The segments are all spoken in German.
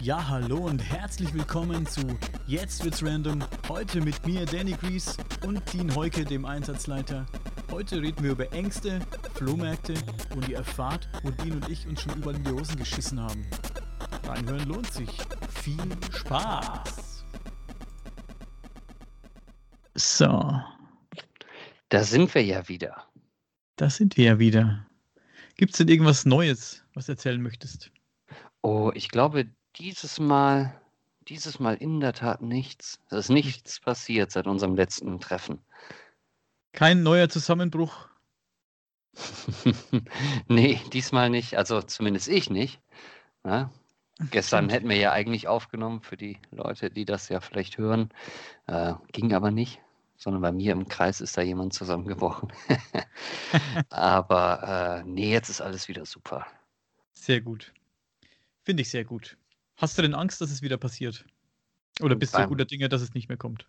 Ja, hallo und herzlich willkommen zu Jetzt wird's random. Heute mit mir, Danny Gries und Dean Heuke, dem Einsatzleiter. Heute reden wir über Ängste, Flohmärkte und ihr erfahrt, wo Dean und ich uns schon über die Hosen geschissen haben. Reinhören lohnt sich. Viel Spaß! So, Da sind wir ja wieder. da sind wir ja wieder. Gibt's denn irgendwas Neues, was du erzählen möchtest? Oh, ich glaube, dieses Mal, dieses Mal in der Tat nichts. Es ist nichts passiert seit unserem letzten Treffen. Kein neuer Zusammenbruch. nee, diesmal nicht. Also zumindest ich nicht. Ja? Gestern Stimmt. hätten wir ja eigentlich aufgenommen für die Leute, die das ja vielleicht hören. Äh, ging aber nicht, sondern bei mir im Kreis ist da jemand zusammengebrochen. aber äh, nee, jetzt ist alles wieder super. Sehr gut. Finde ich sehr gut. Hast du denn Angst, dass es wieder passiert? Oder bist du guter Dinge, dass es nicht mehr kommt?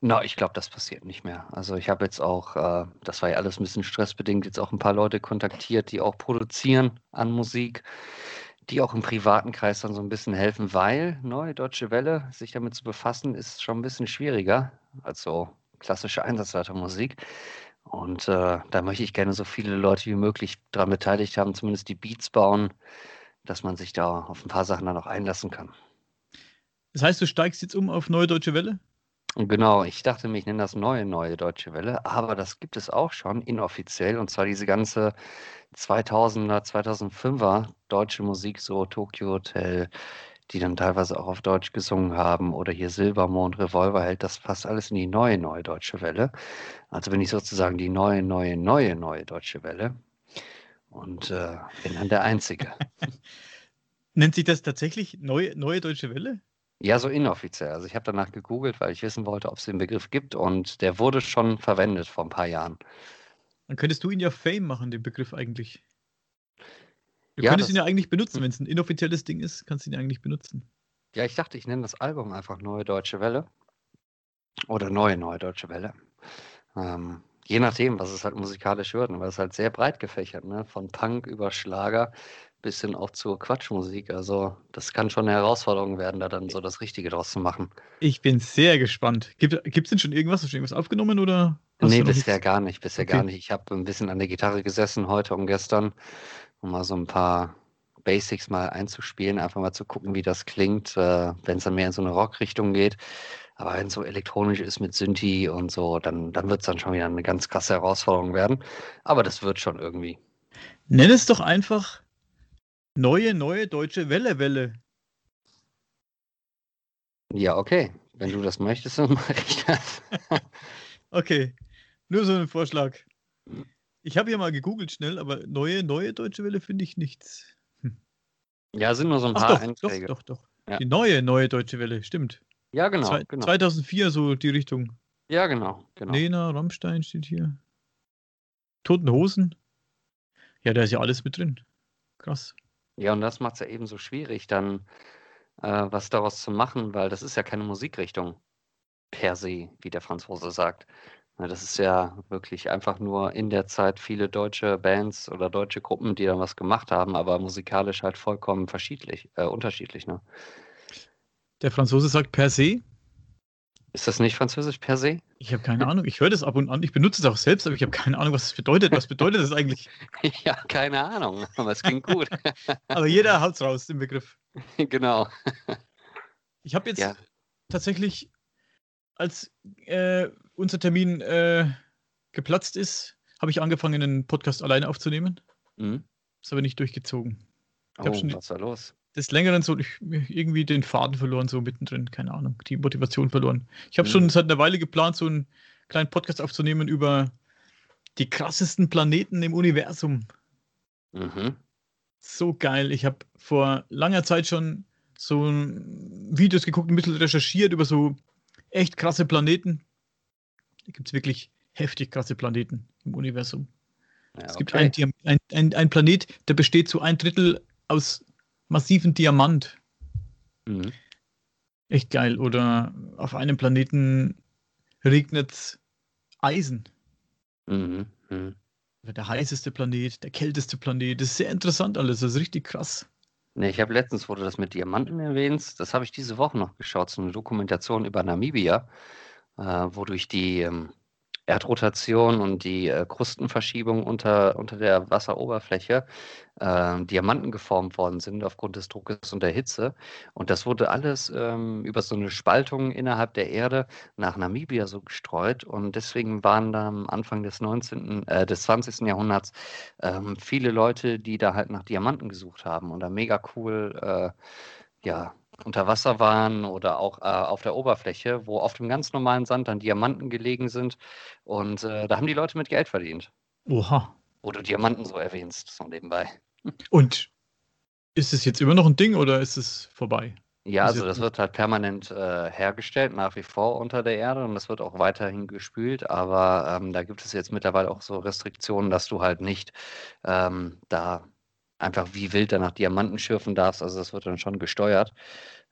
Na, ich glaube, das passiert nicht mehr. Also ich habe jetzt auch, äh, das war ja alles ein bisschen stressbedingt, jetzt auch ein paar Leute kontaktiert, die auch produzieren an Musik, die auch im privaten Kreis dann so ein bisschen helfen, weil Neue Deutsche Welle, sich damit zu befassen, ist schon ein bisschen schwieriger als so klassische Einsatzleitermusik. Und äh, da möchte ich gerne so viele Leute wie möglich daran beteiligt haben, zumindest die Beats bauen, dass man sich da auf ein paar Sachen dann auch einlassen kann. Das heißt, du steigst jetzt um auf Neue Deutsche Welle? Genau, ich dachte mir, ich nenne das neue, neue Deutsche Welle, aber das gibt es auch schon inoffiziell und zwar diese ganze 2000er, 2005er deutsche Musik, so Tokyo Hotel, die dann teilweise auch auf Deutsch gesungen haben oder hier Silbermond, Revolverheld, das passt alles in die neue, neue Deutsche Welle. Also bin ich sozusagen die neue, neue, neue, neue Deutsche Welle und äh, bin dann der Einzige. Nennt sich das tatsächlich Neue, Neue Deutsche Welle? Ja, so inoffiziell. Also ich habe danach gegoogelt, weil ich wissen wollte, ob es den Begriff gibt und der wurde schon verwendet vor ein paar Jahren. Dann könntest du ihn ja Fame machen, den Begriff eigentlich. Du Ja, könntest ihn ja eigentlich benutzen, wenn es ein inoffizielles Ding ist, kannst du ihn ja eigentlich benutzen. Ja, ich dachte, ich nenne das Album einfach Neue Deutsche Welle. Oder Neue Neue Deutsche Welle. Ähm, je nachdem, was es halt musikalisch wird, weil es halt sehr breit gefächert, ne? Von Punk über Schlager bis hin auch zur Quatschmusik. Also das kann schon eine Herausforderung werden, da dann so das Richtige draus zu machen. Ich bin sehr gespannt. Gibt es denn schon irgendwas? Hast du schon irgendwas aufgenommen oder? nee, bisher nichts? gar nicht, bisher Okay. gar nicht. Ich habe ein bisschen an der Gitarre gesessen heute und gestern, um mal so ein paar Basics mal einzuspielen, einfach mal zu gucken, wie das klingt, äh, wenn es dann mehr in so eine Rock-Richtung geht. Aber wenn es so elektronisch ist mit Synthi und so, dann, dann wird es dann schon wieder eine ganz krasse Herausforderung werden. Aber das wird schon irgendwie. Nenn es doch einfach Neue Neue Deutsche Welle Welle. Ja, okay. Wenn du das möchtest, dann mache ich das. Okay, nur so ein Vorschlag. Ich habe hier mal gegoogelt schnell, aber Neue Neue Deutsche Welle finde ich nichts. Ja, sind nur so ein Ach paar doch, doch, Einträge. doch, doch. Ja. Die neue Neue Deutsche Welle, stimmt. Ja, genau, Zwei- genau. 2004 so die Richtung. Ja, genau, genau. Lena, Rammstein steht hier. Toten Hosen. Ja, da ist ja alles mit drin. Krass. Ja, und das macht es ja eben so schwierig, dann äh, was daraus zu machen, weil das ist ja keine Musikrichtung per se, wie der Franzose sagt. Das ist ja wirklich einfach nur in der Zeit viele deutsche Bands oder deutsche Gruppen, die dann was gemacht haben, aber musikalisch halt vollkommen verschiedlich, äh, unterschiedlich. Ne? Der Franzose sagt per se. Ist das nicht französisch per se? Ich habe keine Ahnung. Ich höre das ab und an. Ich benutze es auch selbst, aber ich habe keine Ahnung, was das bedeutet. Was bedeutet das eigentlich? ja, keine Ahnung, aber es klingt gut. Aber jeder haut's raus, den Begriff. genau. Ich habe jetzt Ja. tatsächlich, als äh, unser Termin äh, geplatzt ist, habe ich angefangen, einen Podcast alleine aufzunehmen. Mhm. Ist aber nicht durchgezogen. Ich Oh, schon was war los? Des Längeren so ich, irgendwie den Faden verloren, so mittendrin, keine Ahnung, die Motivation verloren. Ich habe Mhm. schon seit einer Weile geplant, so einen kleinen Podcast aufzunehmen über die krassesten Planeten im Universum. Mhm. So geil. Ich habe vor langer Zeit schon so Videos geguckt, ein bisschen recherchiert über so echt krasse Planeten. Da gibt es wirklich heftig krasse Planeten im Universum. Ja, Es gibt okay. einen, ein, ein, ein Planet, der besteht zu ein Drittel aus massiven Diamant. Mhm. Echt geil. Oder auf einem Planeten regnet Eisen. Mhm. Mhm. Der heißeste Planet, der kälteste Planet. Das ist sehr interessant alles. Das ist richtig krass. Nee, ich habe letztens, wo du das mit Diamanten erwähnst, das habe ich diese Woche noch geschaut, so eine Dokumentation über Namibia, äh, wo durch die ähm, Erdrotation und die äh, Krustenverschiebung unter, unter der Wasseroberfläche äh, Diamanten geformt worden sind aufgrund des Druckes und der Hitze. Und das wurde alles ähm, über so eine Spaltung innerhalb der Erde nach Namibia so gestreut. Und deswegen waren da am Anfang des 19., äh, des 20. Jahrhunderts ähm, viele Leute, die da halt nach Diamanten gesucht haben und da mega cool äh, ja, unter Wasser waren oder auch äh, auf der Oberfläche, wo auf dem ganz normalen Sand dann Diamanten gelegen sind. Und äh, da haben die Leute mit Geld verdient. Oha. Wo du Diamanten so erwähnst, so nebenbei. Und ist es jetzt immer noch ein Ding oder ist es vorbei? Ja, also das wird halt permanent äh, hergestellt, nach wie vor unter der Erde und das wird auch weiterhin gespült, aber ähm, da gibt es jetzt mittlerweile auch so Restriktionen, dass du halt nicht ähm, da einfach wie wild danach Diamanten schürfen darfst, also das wird dann schon gesteuert.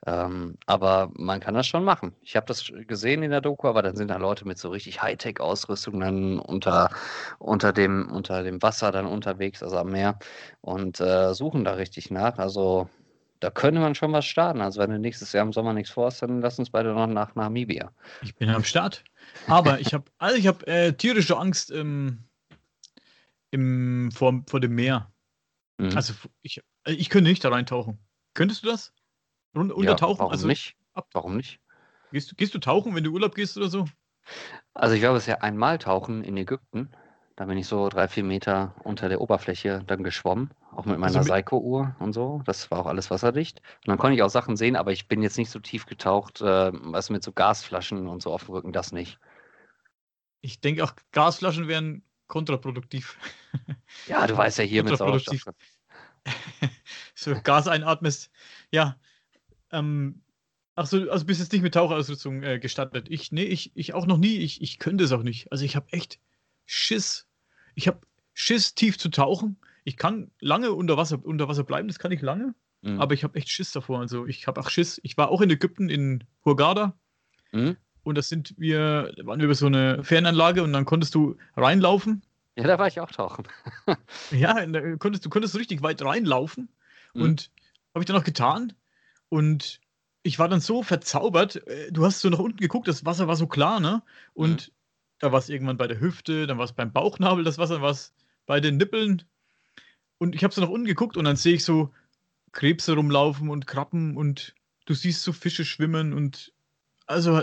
Ähm, aber man kann das schon machen. Ich habe das gesehen in der Doku, aber dann sind da Leute mit so richtig Hightech-Ausrüstung dann unter, unter, dem, unter dem Wasser dann unterwegs, also am Meer und äh, suchen da richtig nach. Also da könnte man schon was starten. Also wenn du nächstes Jahr im Sommer nichts vorhast, dann lass uns beide noch nach Namibia. Ich bin am Start. Aber ich habe also habe äh, tierische Angst im, im, vor, vor dem Meer. Mhm. Also ich, äh, ich könnte nicht da reintauchen. Könntest du das? Run ja, untertauchen? warum also nicht? ab- Warum nicht? Gehst, du- gehst du tauchen, wenn du Urlaub gehst oder so? Also ich war bisher einmal tauchen in Ägypten. Da bin ich so drei, vier Meter unter der Oberfläche dann geschwommen, auch mit meiner mit- Seiko-Uhr und so. Das war auch alles wasserdicht. Und dann konnte ich auch Sachen sehen, aber ich bin jetzt nicht so tief getaucht, äh, was mit so Gasflaschen und so auf dem Rücken, das nicht. Ich denke auch, Gasflaschen wären kontraproduktiv. Ja, du weißt ja hier mit. Sauerstoff. so Gas einatmest. Ja. Ähm, ach so, also bist jetzt nicht mit Tauchausrüstung äh, gestattet. Ich, nee, ich, ich auch noch nie. Ich, ich könnte es auch nicht. Also ich habe echt Schiss. Ich habe Schiss, tief zu tauchen. Ich kann lange unter Wasser, unter Wasser bleiben, das kann ich lange, Mhm. aber ich habe echt Schiss davor. Also ich habe auch Schiss. Ich war auch in Ägypten, in Hurghada, Mhm. Und das sind wir, da waren wir über so eine Fernanlage und dann konntest du reinlaufen. Ja, da war ich auch tauchen. Ja, da konntest, du konntest richtig weit reinlaufen. Mhm. Und habe ich dann auch getan. Und ich war dann so verzaubert. äh, Du hast so nach unten geguckt, das Wasser war so klar, ne? Und da war es irgendwann bei der Hüfte, dann war es beim Bauchnabel das Wasser, war es bei den Nippeln. Und ich habe so nach unten geguckt und dann sehe ich so Krebse rumlaufen und Krabben und du siehst so Fische schwimmen und also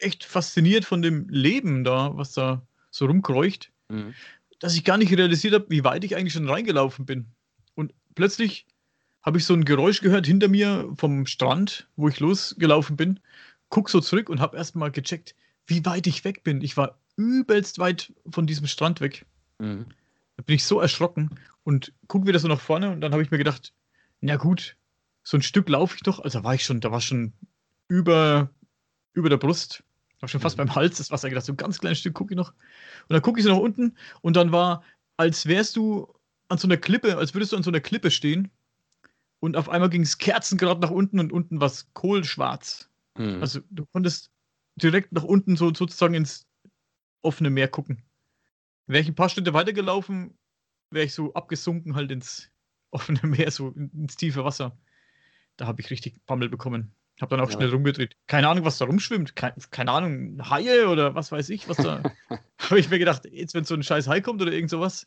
echt fasziniert von dem Leben da, was da so rumkreucht Mhm. dass ich gar nicht realisiert habe, wie weit ich eigentlich schon reingelaufen bin. Und plötzlich habe ich so ein Geräusch gehört hinter mir vom Strand, wo ich losgelaufen bin. Guck so zurück und habe erstmal gecheckt, wie weit ich weg bin. Ich war übelst weit von diesem Strand weg. Mhm. Da bin ich so erschrocken und guck wieder so nach vorne und dann habe ich mir gedacht, na gut, so ein Stück laufe ich doch. Also da war ich schon, da war schon über, über der Brust, war schon fast Mhm. beim Hals das Wasser gedacht, so ein ganz kleines Stück gucke ich noch. Und dann gucke ich so nach unten und dann war, als wärst du an so einer Klippe, als würdest du an so einer Klippe stehen und auf einmal ging es kerzengrad nach unten und unten war es kohlschwarz. Mhm. Also du konntest direkt nach unten so sozusagen ins offene Meer gucken. Wäre ich ein paar Schritte weitergelaufen, wäre ich so abgesunken halt ins offene Meer, so in- ins tiefe Wasser. Da habe ich richtig Bammel bekommen. Habe dann auch Ja. schnell rumgedreht. Keine Ahnung, was da rumschwimmt. Keine, keine Ahnung, Haie oder was weiß ich, was da. habe ich mir gedacht, jetzt wenn so ein scheiß Hai kommt oder irgend sowas,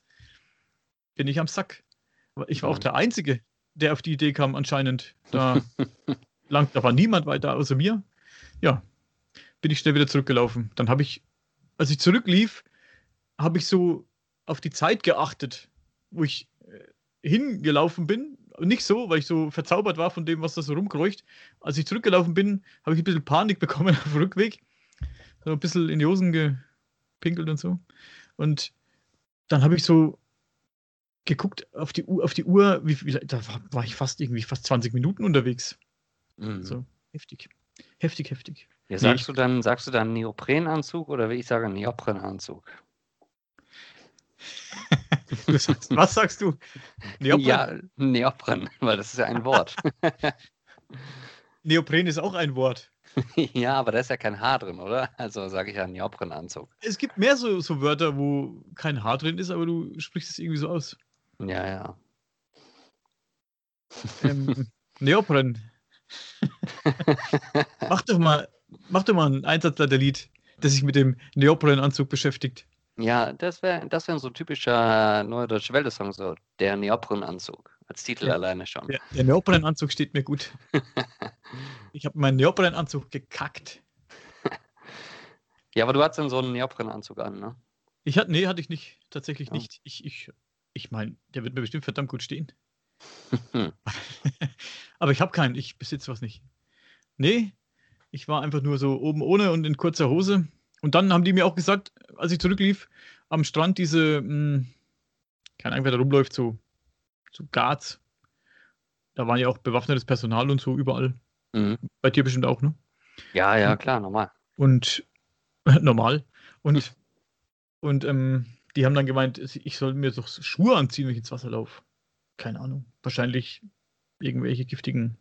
bin ich am Sack. Aber ich war auch der Einzige, der auf die Idee kam, anscheinend. Da, lang, da war niemand weiter außer mir. Ja, bin ich schnell wieder zurückgelaufen. Dann habe ich, als ich zurücklief, habe ich so auf die Zeit geachtet, wo ich äh, hingelaufen bin. Nicht so, weil ich so verzaubert war von dem, was da so rumkreucht. Als ich zurückgelaufen bin, habe ich ein bisschen Panik bekommen auf dem Rückweg. So ein bisschen in die Hosen gepinkelt und so. Und dann habe ich so geguckt auf die Uhr, auf die Uhr wie, wie, da war, war ich fast irgendwie fast 20 Minuten unterwegs. Mhm. So, heftig. Heftig, heftig. Ja, Nee, sagst, ich- du dann, sagst du dann Neoprenanzug oder wie ich sage, Neoprenanzug? Sagst, was sagst du? Neopren? Ja, Neopren, weil das ist ja ein Wort. Neopren ist auch ein Wort. ja, aber da ist ja kein Haar drin, oder? Also sage ich ja Neoprenanzug. Es gibt mehr so, so Wörter, wo kein Haar drin ist, aber du sprichst es irgendwie so aus. Ja, ja. Ähm, Neopren. mach doch mal, mach doch mal ein Einsatzleiterlied, das sich mit dem Neoprenanzug beschäftigt. Ja, das wäre das wär so ein typischer Neue Deutsche Welle-Song, so der Neoprenanzug. Als Titel Ja. alleine schon. Der, der Neoprenanzug steht mir gut. Ich habe meinen Neoprenanzug gekackt. Ja, aber du hattest dann so einen Neoprenanzug an, ne? Ich hatte, nee, hatte ich nicht. Tatsächlich Ja. nicht. Ich, ich, ich meine, der wird mir bestimmt verdammt gut stehen. Aber ich habe keinen. Ich besitze was nicht. Nee, ich war einfach nur so oben ohne und in kurzer Hose. Und dann haben die mir auch gesagt, als ich zurücklief, am Strand diese, mh, keine Ahnung, wer da rumläuft, so, so Guards. Da waren ja auch bewaffnetes Personal und so überall. Mhm. Bei dir bestimmt auch, ne? Ja, ja, klar, normal. Und normal. Und, und ähm, die haben dann gemeint, ich soll mir doch Schuhe anziehen, wenn ich ins Wasser laufe. Keine Ahnung. Wahrscheinlich irgendwelche giftigen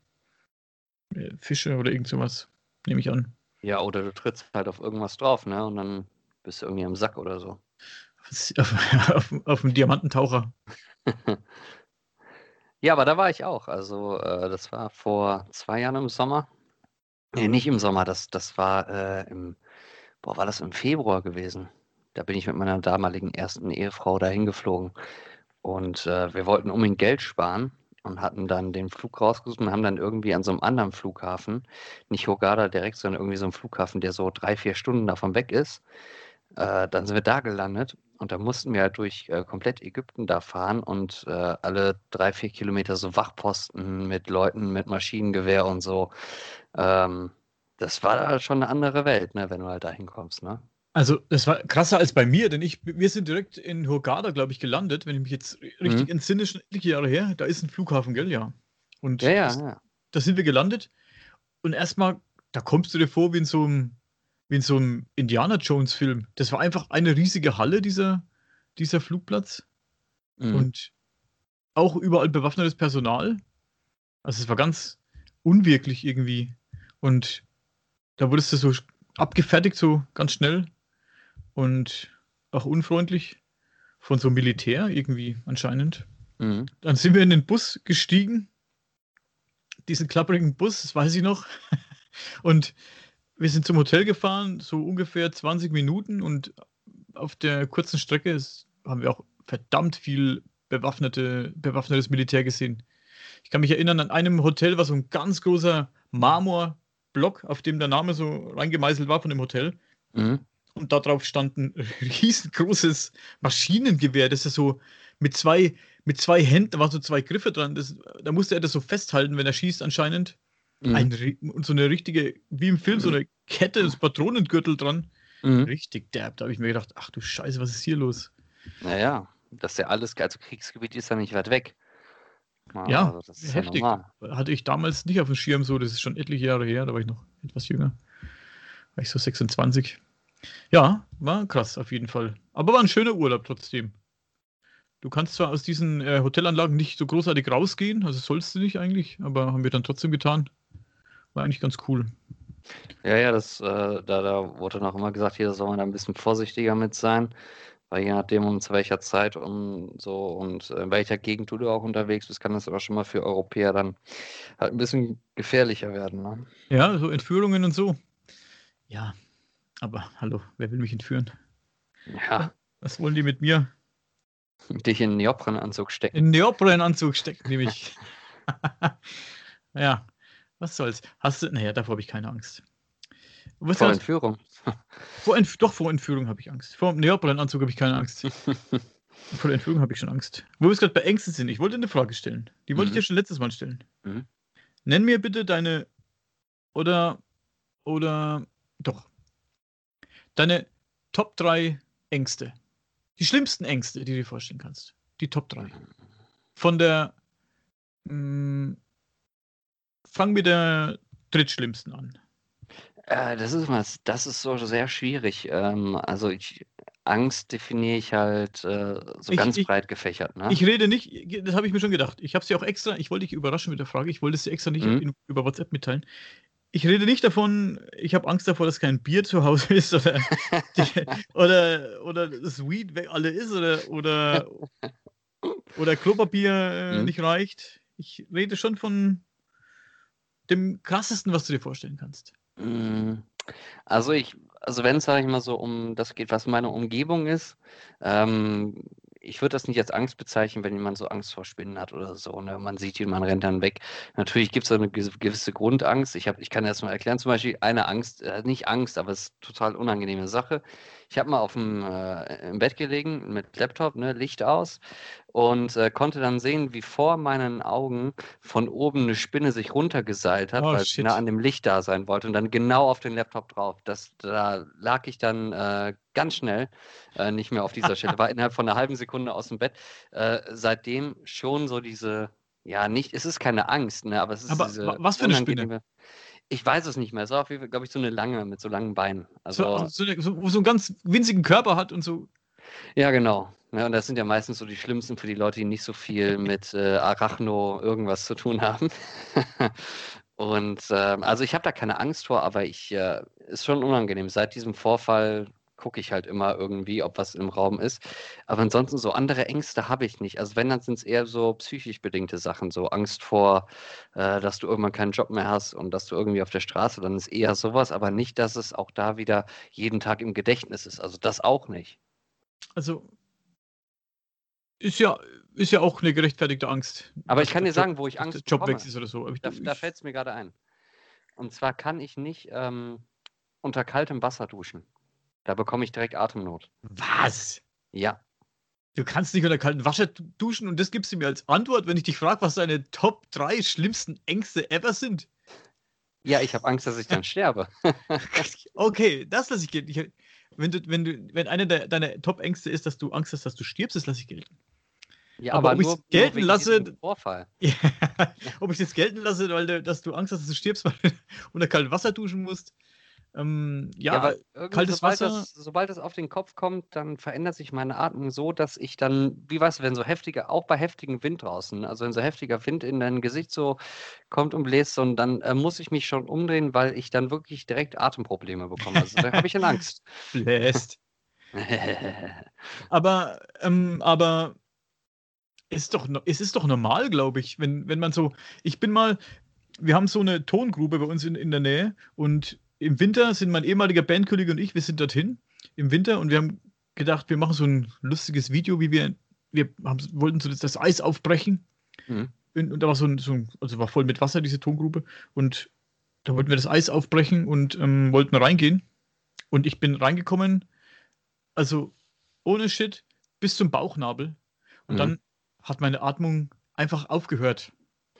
äh, Fische oder irgend sowas, nehme ich an. Ja, oder du trittst halt auf irgendwas drauf, ne? Und dann bist du irgendwie am Sack oder so. Auf, auf, auf dem Diamantentaucher. Ja, aber da war ich auch. Also, äh, das war vor zwei Jahren im Sommer. Nee, nicht im Sommer, das, das war äh, im, boah, war das im Februar gewesen. Da bin ich mit meiner damaligen ersten Ehefrau dahin geflogen. Und äh, wir wollten unbedingt Geld sparen und hatten dann den Flug rausgesucht und haben dann irgendwie an so einem anderen Flughafen, nicht Hurghada direkt, sondern irgendwie so einem Flughafen, der so drei, vier Stunden davon weg ist. Äh, dann sind wir da gelandet und da mussten wir halt durch äh, komplett Ägypten da fahren und äh, alle drei, vier Kilometer so Wachposten mit Leuten mit Maschinengewehr und so. Ähm, das war da schon eine andere Welt, ne, wenn du halt da hinkommst, ne? Also, das war krasser als bei mir, denn ich, wir sind direkt in Hurghada, glaube ich, gelandet, wenn ich mich jetzt richtig Mhm. entsinne, schon etliche Jahre her. Da ist ein Flughafen, gell? Ja. Und Ja, ja, das, ja. da sind wir gelandet und erstmal, da kommst du dir vor wie in so einem, wie in so einem Indiana Jones Film. Das war einfach eine riesige Halle, dieser, dieser Flugplatz. Mhm. Und auch überall bewaffnetes Personal. Also es war ganz unwirklich irgendwie. Und da wurdest du so abgefertigt, so ganz schnell. Und auch unfreundlich von so einem Militär irgendwie anscheinend. Mhm. Dann sind wir in den Bus gestiegen. Diesen klapprigen Bus, das weiß ich noch. Und wir sind zum Hotel gefahren, so ungefähr 20 Minuten. Und auf der kurzen Strecke ist, haben wir auch verdammt viel bewaffnete, bewaffnetes Militär gesehen. Ich kann mich erinnern, an einem Hotel war so ein ganz großer Marmorblock, auf dem der Name so reingemeißelt war von dem Hotel. Mhm. Und darauf stand ein riesengroßes Maschinengewehr, das ist so mit zwei, mit zwei Händen, da waren so zwei Griffe dran. Das, da musste er das so festhalten, wenn er schießt, anscheinend. Mhm. Ein, so eine richtige, wie im Film, so eine Kette, das Patronengürtel dran. Mhm. Richtig derb. Da habe ich mir gedacht, ach du Scheiße, was ist hier los? Naja, das ist ja alles, also Kriegsgebiet ist ja nicht weit weg. Ja, also das ist heftig. Ja. Hatte ich damals nicht auf dem Schirm so, das ist schon etliche Jahre her, da war ich noch etwas jünger. War ich so 26. Ja, war krass auf jeden Fall. Aber war ein schöner Urlaub trotzdem. Du kannst zwar aus diesen äh, Hotelanlagen nicht so großartig rausgehen, also sollst du nicht eigentlich, aber haben wir dann trotzdem getan. War eigentlich ganz cool. Ja, ja, das, äh, da, da wurde noch immer gesagt, hier soll man da ein bisschen vorsichtiger mit sein, weil je nachdem, um zu welcher Zeit und so und in welcher Gegend du auch unterwegs bist, kann das aber schon mal für Europäer dann halt ein bisschen gefährlicher werden. Ne? Ja, so Entführungen und so. Ja, aber hallo, wer will mich entführen? Ja, Was wollen die mit mir? dich in einen Neoprenanzug stecken. In Neoprenanzug stecken, nämlich. ja, was soll's. Hast du. Naja, davor habe ich keine Angst. Was Vor Entführung. vor Entf doch, vor Entführung habe ich Angst. Vor dem Neoprenanzug habe ich keine Angst. Vor der Entführung habe ich schon Angst. Wo wir es gerade bei Ängsten sind, ich wollte eine Frage stellen. Die wollte Mhm. ich dir schon letztes Mal stellen. Mhm. Nenn mir bitte deine. Oder. Oder. Doch. Deine Top 3 Ängste. Die schlimmsten Ängste, die du dir vorstellen kannst. Die Top 3. Von der. Mh, fang mit der drittschlimmsten an. Äh, das ist was, das ist so sehr schwierig. Ähm, also ich, Angst definiere ich halt äh, so Ich- ganz ich- breit gefächert. Ne? Ich rede nicht, das habe ich mir schon gedacht. Ich habe dir auch extra, ich wollte dich überraschen mit der Frage, ich wollte es dir extra nicht Mhm. in, über WhatsApp mitteilen. Ich rede nicht davon, ich habe Angst davor, dass kein Bier zu Hause ist oder, die, oder, oder das Weed weg alle ist oder, oder, oder Klopapier äh, Mhm. nicht reicht. Ich rede schon von, dem krassesten, was du dir vorstellen kannst? Mm, also ich, also wenn es, sage ich mal, so um das geht, was meine Umgebung ist, ähm, ich würde das nicht als Angst bezeichnen, wenn jemand so Angst vor Spinnen hat oder so. Ne? Man sieht ihn, man rennt dann weg. Natürlich gibt es eine gewisse Grundangst. Ich, hab, ich kann das mal erklären. Zum Beispiel eine Angst, äh, nicht Angst, aber es ist eine total unangenehme Sache. Ich habe mal auf dem, äh, im Bett gelegen mit Laptop, ne, Licht aus und äh, konnte dann sehen, wie vor meinen Augen von oben eine Spinne sich runtergeseilt hat, Oh, weil sie shit. nah an dem Licht da sein wollte und dann genau auf den Laptop drauf. Das, da lag ich dann äh, ganz schnell äh, nicht mehr auf dieser Stelle, war innerhalb von einer halben Sekunde aus dem Bett. Äh, seitdem schon so diese, ja, nicht, es ist keine Angst, ne, aber es ist Aber diese wa- was für eine Spinne? Ich weiß es nicht mehr. Es war auf jeden Fall, glaube ich, so eine lange mit so langen Beinen. Also, So, so, eine- so, wo so einen ganz winzigen Körper hat und so. ja, genau. Ja, und das sind ja meistens so die schlimmsten für die Leute, die nicht so viel mit äh, Arachno irgendwas zu tun haben. und ähm, also ich habe da keine Angst vor, aber ich äh, ist schon unangenehm. Seit diesem Vorfall gucke ich halt immer irgendwie, ob was im Raum ist. Aber ansonsten so andere Ängste habe ich nicht. Also wenn, dann sind es eher so psychisch bedingte Sachen, so Angst vor, äh, dass du irgendwann keinen Job mehr hast und dass du irgendwie auf der Straße, dann ist eher sowas, aber nicht, dass es auch da wieder jeden Tag im Gedächtnis ist. Also das auch nicht. Also ist ja, ist ja auch eine gerechtfertigte Angst. Aber ich kann dir sagen, Job- wo ich Angst der Job bekomme. wechselst oder so. Da, da fällt es mir gerade ein. Und zwar kann ich nicht ähm, unter kaltem Wasser duschen. Da bekomme ich direkt Atemnot. was? Ja. Du kannst nicht unter kaltem Wasser du- duschen und das gibst du mir als Antwort, wenn ich dich frage, was deine Top 3 schlimmsten Ängste ever sind. Ja, ich habe Angst, dass ich dann sterbe. Okay, das lasse ich gelten. Ich, wenn, du, wenn, du, wenn eine der, deiner Top-Ängste ist, dass du Angst hast, dass du stirbst, das lasse ich gelten. Ja, Aber aber, ob nur, nur gelten lasse- Vorfall. Ja, ob ich das gelten lasse, weil du, dass du Angst hast, dass du stirbst, weil du unter kaltem Wasser duschen musst. Ähm, ja, irgendwie kaltes sobald Wasser- Das, sobald es auf den Kopf kommt, dann verändert sich meine Atmung so, dass ich dann, wie weißt du, wenn so heftiger, auch bei heftigem Wind draußen, also wenn so heftiger Wind in dein Gesicht so kommt und bläst, und dann äh, muss ich mich schon umdrehen, weil ich dann wirklich direkt Atemprobleme bekomme. Also da habe ich dann Angst. bläst. Aber, ähm, aber es ist doch, es ist doch normal, glaube ich, wenn, wenn man so, ich bin mal, wir haben so eine Tongrube bei uns in, in der Nähe und im Winter sind mein ehemaliger Bandkollege und ich, wir sind dorthin im Winter und wir haben gedacht, wir machen so ein lustiges Video, wie wir, wir haben, wollten so das, Eis aufbrechen Mhm. und, und da war so ein, so ein, also war voll mit Wasser, diese Tongrube und da wollten wir das Eis aufbrechen und ähm, wollten reingehen und ich bin reingekommen, also ohne Shit, bis zum Bauchnabel. Und Mhm. dann hat meine Atmung einfach aufgehört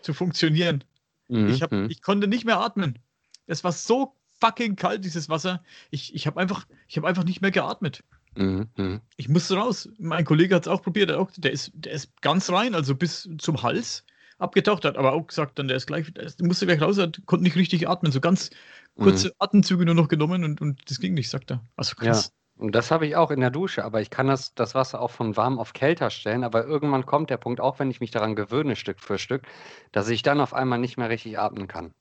zu funktionieren. Mhm, Ich, hab, mhm. ich konnte nicht mehr atmen. Es war so fucking kalt, dieses Wasser. Ich, ich habe einfach, ich hab einfach nicht mehr geatmet. Mhm, mhm. Ich musste raus. Mein Kollege hat es auch probiert. Auch, der, ist, der ist ganz rein, also bis zum Hals abgetaucht, hat aber auch gesagt, dann der ist gleich, der musste gleich raus, hat, konnte nicht richtig atmen. So ganz kurze Atemzüge nur noch genommen und, und das ging nicht, sagt er. Also krass. Und das habe ich auch in der Dusche, aber ich kann das, das Wasser auch von warm auf kälter stellen. Aber irgendwann kommt der Punkt, auch wenn ich mich daran gewöhne, Stück für Stück, dass ich dann auf einmal nicht mehr richtig atmen kann.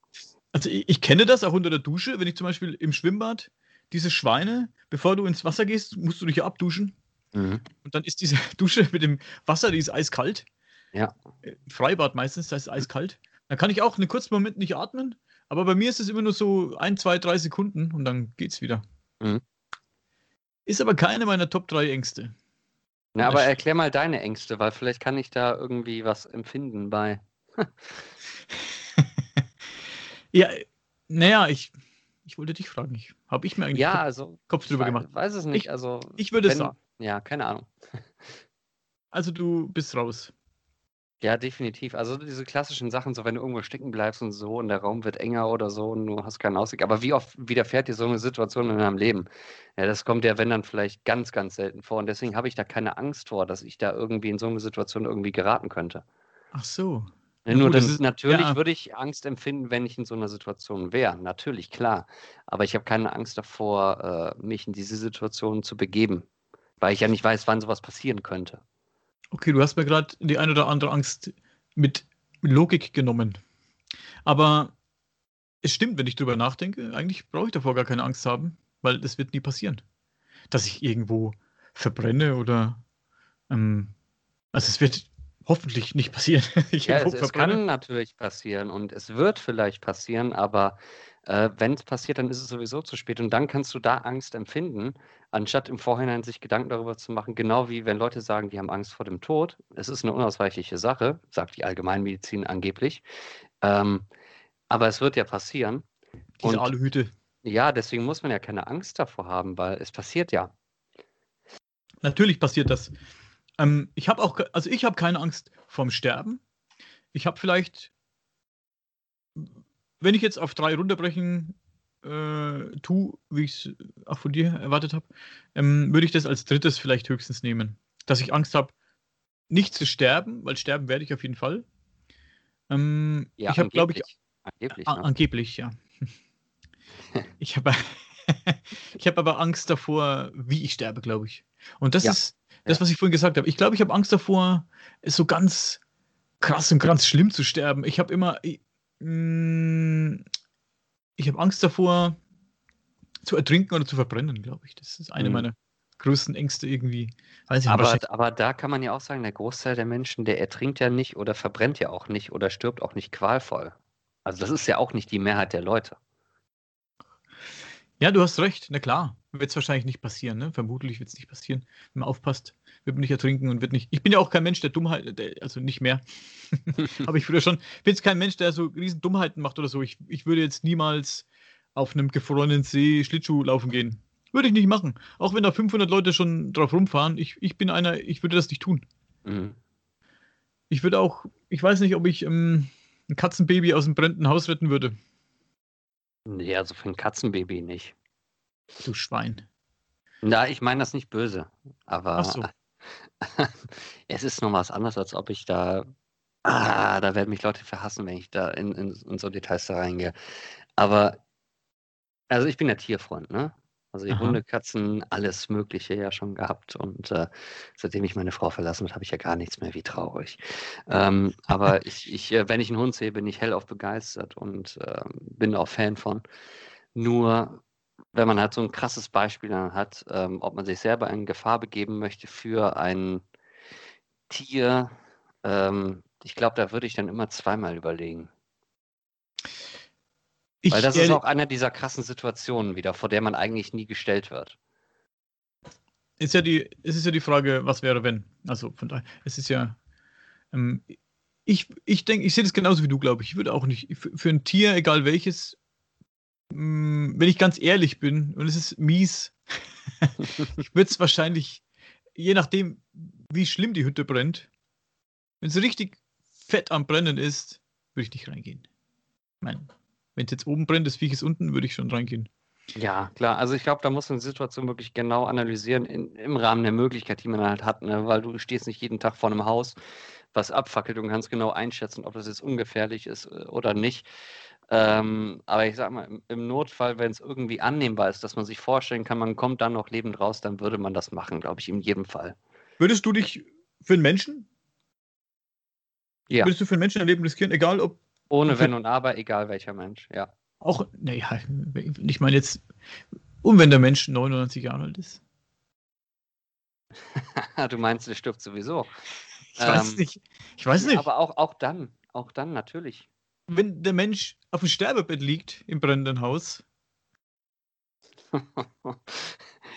Also ich, ich kenne das auch unter der Dusche, wenn ich zum Beispiel im Schwimmbad diese Schweine, bevor du ins Wasser gehst, musst du dich ja abduschen. Mhm. Und dann ist diese Dusche mit dem Wasser, die ist eiskalt. Ja. Äh, Freibad meistens, das heißt eiskalt. Dann kann ich auch einen kurzen Moment nicht atmen, aber bei mir ist es immer nur so ein, zwei, drei Sekunden und dann geht's wieder. Mhm. Ist aber keine meiner Top 3 Ängste. Na, aber erklär mal deine Ängste, weil vielleicht kann ich da irgendwie was empfinden bei. Ja, naja, ich, ich wollte dich fragen. Ich, Habe ich mir eigentlich Ja, Kopf, also. Kopf Ich drüber gemacht. weiß es nicht. Ich- also, Ich würde wenn, sagen, ja, keine Ahnung. also du bist raus. Ja, definitiv. Also diese klassischen Sachen, so wenn du irgendwo stecken bleibst und so und der Raum wird enger oder so und du hast keinen Ausweg. Aber wie oft widerfährt dir so eine Situation in deinem Leben? Ja, das kommt ja, wenn dann vielleicht ganz, ganz selten vor. Und deswegen habe ich da keine Angst vor, dass ich da irgendwie in so eine Situation irgendwie geraten könnte. Ach so. Ja, nur das ist- natürlich ja. würde ich Angst empfinden, wenn ich in so einer Situation wäre. Natürlich, klar. Aber ich habe keine Angst davor, äh, mich in diese Situation zu begeben. Weil ich ja nicht weiß, wann sowas passieren könnte. Okay, du hast mir gerade die eine oder andere Angst mit Logik genommen. Aber es stimmt, wenn ich drüber nachdenke, eigentlich brauche ich davor gar keine Angst haben, weil das wird nie passieren. Dass ich irgendwo verbrenne oder ähm, also es wird hoffentlich nicht passieren. ja, es, es kann natürlich passieren und es wird vielleicht passieren, aber äh, wenn es passiert, dann ist es sowieso zu spät und dann kannst du da Angst empfinden, anstatt im Vorhinein sich Gedanken darüber zu machen, genau wie wenn Leute sagen, die haben Angst vor dem Tod. Es ist eine unausweichliche Sache, sagt die Allgemeinmedizin angeblich. Ähm, aber es wird ja passieren. Diese und, Aluhüte. Ja, deswegen muss man ja keine Angst davor haben, weil es passiert ja. Natürlich passiert das. Ähm, ich habe auch, also ich habe keine Angst vorm Sterben. Ich habe vielleicht, wenn ich jetzt auf drei runterbrechen äh, tue, wie ich es auch von dir erwartet habe, ähm, würde ich das als drittes vielleicht höchstens nehmen. Dass ich Angst habe, nicht zu sterben, weil sterben werde ich auf jeden Fall. Ähm, ja, ich habe, glaube ich, angeblich, ne? angeblich, ja. ich habe ich habe aber Angst davor, wie ich sterbe, glaube ich. Und das ja. ist das, was ich vorhin gesagt habe. Ich glaube, ich habe Angst davor, so ganz krass und ganz schlimm zu sterben. Ich habe immer, ich, mm, ich habe Angst davor, zu ertrinken oder zu verbrennen, glaube ich. Das ist eine mhm. meiner größten Ängste irgendwie. Weiß ich aber, aber da kann man ja auch sagen, der Großteil der Menschen, der ertrinkt ja nicht oder verbrennt ja auch nicht oder stirbt auch nicht qualvoll. Also das ist ja auch nicht die Mehrheit der Leute. Ja, du hast recht, na klar. Wird es wahrscheinlich nicht passieren, ne? Vermutlich wird es nicht passieren. Wenn man aufpasst, wird man nicht ertrinken und wird nicht. Ich bin ja auch kein Mensch, der Dummheit, der, also nicht mehr. Aber ich würde schon, bin jetzt kein Mensch, der so riesen Dummheiten macht oder so. Ich, ich würde jetzt niemals auf einem gefrorenen See Schlittschuh laufen gehen. Würde ich nicht machen. Auch wenn da 500 Leute schon drauf rumfahren. Ich, ich bin einer, ich würde das nicht tun. Mhm. Ich würde auch, ich weiß nicht, ob ich ähm, ein Katzenbaby aus dem brennenden Haus retten würde. Nee, also für ein Katzenbaby nicht. Du Schwein. Na, ich meine das nicht böse, aber so. es ist noch was anderes, als ob ich da. Ah, da werden mich Leute verhassen, wenn ich da in, in, in so Details da reingehe. Aber, also ich bin ja Tierfreund, ne? Also die Aha. Hunde, Katzen, alles Mögliche ja schon gehabt. Und äh, seitdem ich meine Frau verlassen habe, habe ich ja gar nichts mehr, wie traurig. Ähm, aber ich, ich, äh, wenn ich einen Hund sehe, bin ich hellauf begeistert und äh, bin auch Fan von. Nur, wenn man halt so ein krasses Beispiel dann hat, ähm, ob man sich selber in Gefahr begeben möchte für ein Tier, ähm, ich glaube, da würde ich dann immer zweimal überlegen. Ich, Weil das ist auch eine dieser krassen Situationen wieder, vor der man eigentlich nie gestellt wird. Ist ja die, es ist ja die Frage, was wäre, wenn? Also von daher, es ist ja. Ähm, ich ich denke, ich sehe das genauso wie du, glaube ich. Ich würde auch nicht, für, für ein Tier, egal welches, mh, mm, wenn ich ganz ehrlich bin, und es ist mies, ich würde es wahrscheinlich, je nachdem, wie schlimm die Hütte brennt, wenn es richtig fett am Brennen ist, würde ich nicht reingehen. Ich meine, wenn es jetzt oben brennt, das Viech ist unten, würde ich schon reingehen. Ja, klar. Also ich glaube, da muss man die Situation wirklich genau analysieren in, im Rahmen der Möglichkeit, die man halt hat, ne? weil du stehst nicht jeden Tag vor einem Haus, was abfackelt und kannst genau einschätzen, ob das jetzt ungefährlich ist äh, oder nicht. Ähm, aber ich sag mal, im, im Notfall, wenn es irgendwie annehmbar ist, dass man sich vorstellen kann, man kommt dann noch lebend raus, dann würde man das machen, glaube ich, in jedem Fall. Würdest du dich für einen Menschen? Ja. Würdest du für einen Menschen ein Leben riskieren, egal ob ohne Wenn und Aber, egal welcher Mensch, ja. Auch, naja, ich meine jetzt, und wenn der Mensch 99 Jahre alt ist. du meinst, der stirbt sowieso. Ich ähm, weiß nicht. Ich weiß nicht. Aber auch, auch dann, auch dann natürlich. Wenn der Mensch auf dem Sterbebett liegt im brennenden Haus.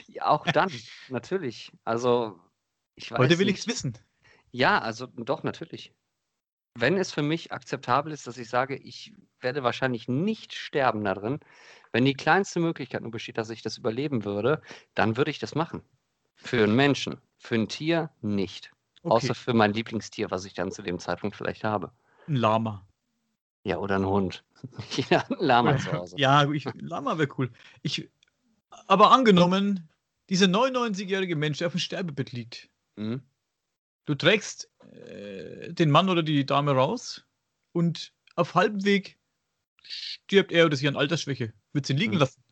ja, auch dann, natürlich. Also, ich weiß Heute will ich es wissen. Ja, also doch, natürlich wenn es für mich akzeptabel ist, dass ich sage, ich werde wahrscheinlich nicht sterben da drin, wenn die kleinste Möglichkeit nur besteht, dass ich das überleben würde, dann würde ich das machen. Für einen Menschen, für ein Tier nicht. Okay. Außer für mein Lieblingstier, was ich dann zu dem Zeitpunkt vielleicht habe. Ein Lama. Ja, oder ein Hund. ja, ein Lama zu Hause. Ja, ich, Lama wäre cool. Ich, aber angenommen, dieser 99-jährige Mensch, der auf dem Sterbebett liegt, mhm. Du trägst äh, den Mann oder die Dame raus und auf halbem Weg stirbt er oder sie an Altersschwäche. Wird sie liegen hm. lassen?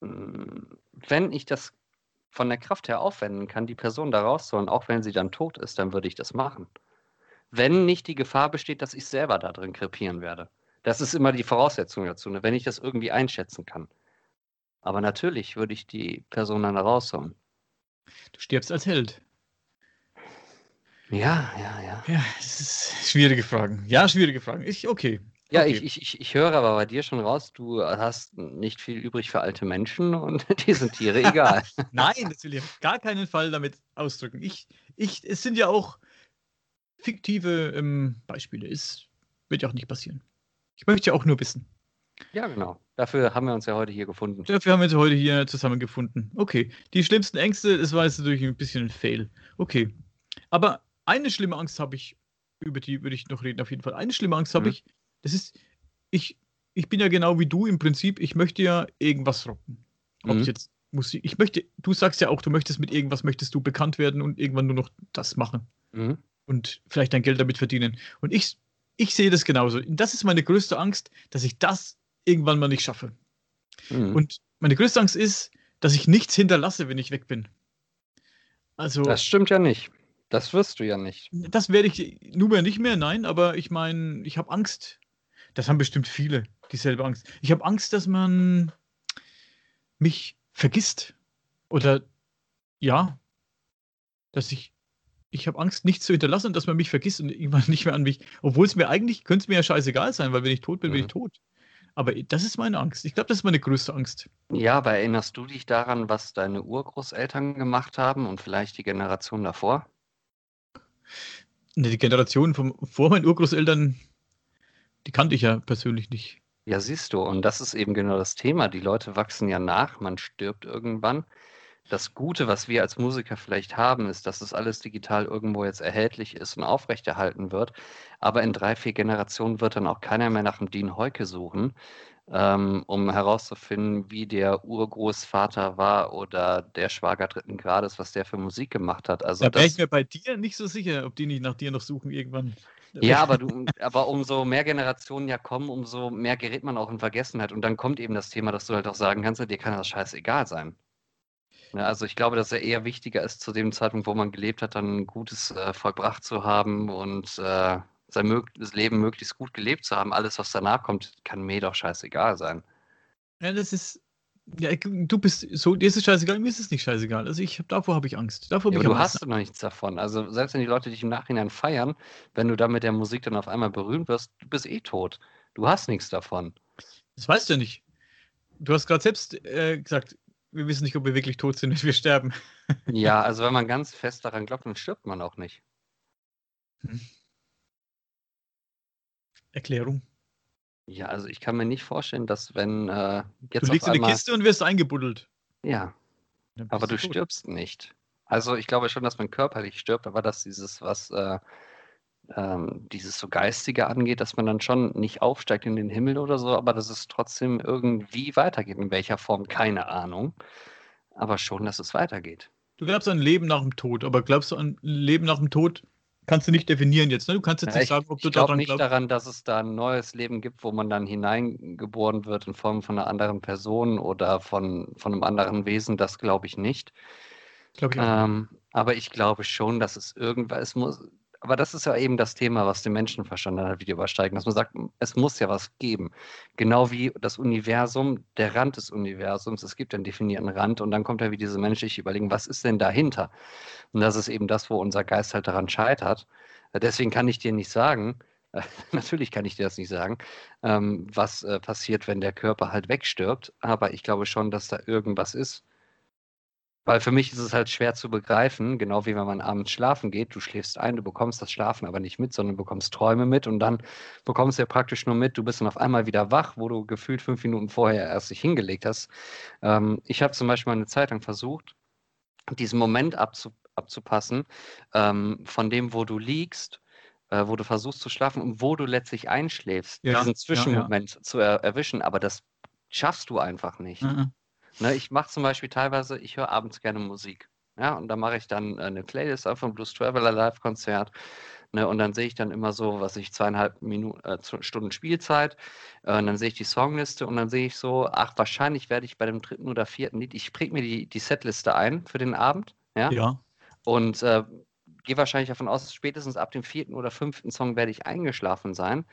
Hm, wenn ich das von der Kraft her aufwenden kann, die Person da rauszuholen, auch wenn sie dann tot ist, dann würde ich das machen. Wenn nicht die Gefahr besteht, dass ich selber da drin krepieren werde. Das ist immer die Voraussetzung dazu, ne? wenn ich das irgendwie einschätzen kann. Aber natürlich würde ich die Person dann da rausholen. Du stirbst als Held. Ja, ja, ja. Ja, es ist schwierige Fragen. Ja, schwierige Fragen. Ich, okay. Ja, okay. ich, ich, ich, höre aber bei dir schon raus, du hast nicht viel übrig für alte Menschen und die sind Tiere egal. Nein, das will ich auf gar keinen Fall damit ausdrücken. Ich, ich, es sind ja auch fiktive ähm, Beispiele. Es wird ja auch nicht passieren. Ich möchte ja auch nur wissen. Ja, genau. Dafür haben wir uns ja heute hier gefunden. Dafür haben wir uns heute hier zusammengefunden. Okay. Die schlimmsten Ängste, das war jetzt natürlich ein bisschen ein Fail. Okay. Aber eine schlimme Angst habe ich, über die würde ich noch reden, auf jeden Fall. Eine schlimme Angst habe Mhm. ich, das ist, ich, ich bin ja genau wie du im Prinzip, ich möchte ja irgendwas rocken. Ob Mhm. es jetzt Musik, ich möchte, du sagst ja auch, du möchtest mit irgendwas, möchtest du bekannt werden und irgendwann nur noch das machen Mhm. und vielleicht dein Geld damit verdienen. Und ich, ich sehe das genauso. Das ist meine größte Angst, dass ich das irgendwann mal nicht schaffe. Mhm. Und meine größte Angst ist, dass ich nichts hinterlasse, wenn ich weg bin. Also, Das stimmt ja nicht. Das wirst du ja nicht. das werde ich nunmehr nicht mehr, nein, aber ich meine, ich habe Angst. Das haben bestimmt viele, dieselbe Angst. Ich habe Angst, dass man mich vergisst. Oder ja, dass ich. Ich habe Angst, nichts zu hinterlassen und dass man mich vergisst und irgendwann nicht mehr an mich. Obwohl es mir eigentlich, könnte es mir ja scheißegal sein, weil wenn ich tot bin, bin Mhm. ich tot. Aber das ist meine Angst. Ich glaube, das ist meine größte Angst. Ja, aber erinnerst du dich daran, was deine Urgroßeltern gemacht haben und vielleicht die Generation davor? Die Generation vom, vor meinen Urgroßeltern, die kannte ich ja persönlich nicht. Ja, siehst du, und das ist eben genau das Thema. Die Leute wachsen ja nach, man stirbt irgendwann. Das Gute, was wir als Musiker vielleicht haben, ist, dass es alles digital irgendwo jetzt erhältlich ist und aufrechterhalten wird. Aber in drei, vier Generationen wird dann auch keiner mehr nach dem Dean Heuke suchen, ähm, um herauszufinden, wie der Urgroßvater war oder der Schwager dritten Grades, was der für Musik gemacht hat. Also Da wäre ich mir bei dir nicht so sicher, ob die nicht nach dir noch suchen irgendwann. ja, aber du, aber umso mehr Generationen ja kommen, umso mehr gerät man auch in Vergessenheit. Und dann kommt eben das Thema, dass du halt auch sagen kannst, dir kann das scheißegal sein. Ja, also ich glaube, dass er eher wichtiger ist, zu dem Zeitpunkt, wo man gelebt hat, dann ein gutes äh, vollbracht zu haben und äh, sein mög das Leben möglichst gut gelebt zu haben. Alles, was danach kommt, kann mir doch scheißegal sein. Ja, das ist. Ja, du bist so, dir ist es scheißegal, mir ist es nicht scheißegal. Also ich davor habe ich Angst. Davor Ja, aber du hast noch nichts davon. Also selbst wenn die Leute dich im Nachhinein feiern, wenn du dann mit der Musik dann auf einmal berühmt wirst, du bist eh tot. Du hast nichts davon. Das weißt du nicht. Du hast gerade selbst äh, gesagt, wir wissen nicht, ob wir wirklich tot sind, wenn wir sterben. Ja, also wenn man ganz fest daran glaubt, dann stirbt man auch nicht. Erklärung. Ja, also ich kann mir nicht vorstellen, dass wenn äh, Du jetzt liegst auf in einmal, der Kiste und wirst eingebuddelt. ja, aber du tot. stirbst nicht. Also ich glaube schon, dass man körperlich stirbt, aber dass dieses, was äh, ähm, dieses so geistige angeht, dass man dann schon nicht aufsteigt in den Himmel oder so, aber dass es trotzdem irgendwie weitergeht. In welcher Form, keine Ahnung. Aber schon, dass es weitergeht. Du glaubst an Leben nach dem Tod, aber glaubst du an Leben nach dem Tod, kannst du nicht definieren jetzt. Ne? Du kannst jetzt Ja, nicht ich sagen, ob du ich glaube daran nicht glaubst. daran, dass es da ein neues Leben gibt, wo man dann hineingeboren wird in Form von einer anderen Person oder von, von einem anderen Wesen. Das glaube ich nicht. Glaub ich. Ähm, aber ich glaube schon, dass es irgendwas muss. Aber das ist ja eben das Thema, was den Menschenverstand halt wieder übersteigen, dass man sagt, es muss ja was geben. Genau wie das Universum, der Rand des Universums, es gibt einen definierten Rand und dann kommt ja wie diese menschliche Überlegung, was ist denn dahinter? Und das ist eben das, wo unser Geist halt daran scheitert. Äh, Deswegen kann ich dir nicht sagen, äh, natürlich kann ich dir das nicht sagen, ähm, was äh, passiert, wenn der Körper halt wegstirbt, aber ich glaube schon, dass da irgendwas ist. Weil für mich ist es halt schwer zu begreifen, genau wie wenn man abends schlafen geht. Du schläfst ein, du bekommst das Schlafen aber nicht mit, sondern bekommst Träume mit und dann bekommst du ja praktisch nur mit, du bist dann auf einmal wieder wach, wo du gefühlt fünf Minuten vorher erst dich hingelegt hast. Ähm, ich habe zum Beispiel mal eine Zeit lang versucht, diesen Moment abzu abzupassen, ähm, von dem, wo du liegst, äh, wo du versuchst zu schlafen und wo du letztlich einschläfst, Ja, ja, diesen ja. Zwischenmoment zu er erwischen, aber das schaffst du einfach nicht. Mhm. Ne, ich mache zum Beispiel teilweise, ich höre abends gerne Musik. Ja, und da mache ich dann äh, eine Playlist auf vom Blues Traveler Live-Konzert. Ne, und dann sehe ich dann immer so, was ich, zweieinhalb Minuten, äh, Stunden Spielzeit. Äh, und dann sehe ich die Songliste und dann sehe ich so, ach, wahrscheinlich werde ich bei dem dritten oder vierten Lied, ich präge mir die, die Setliste ein für den Abend. Ja. Ja. Und äh, gehe wahrscheinlich davon aus, spätestens ab dem vierten oder fünften Song werde ich eingeschlafen sein.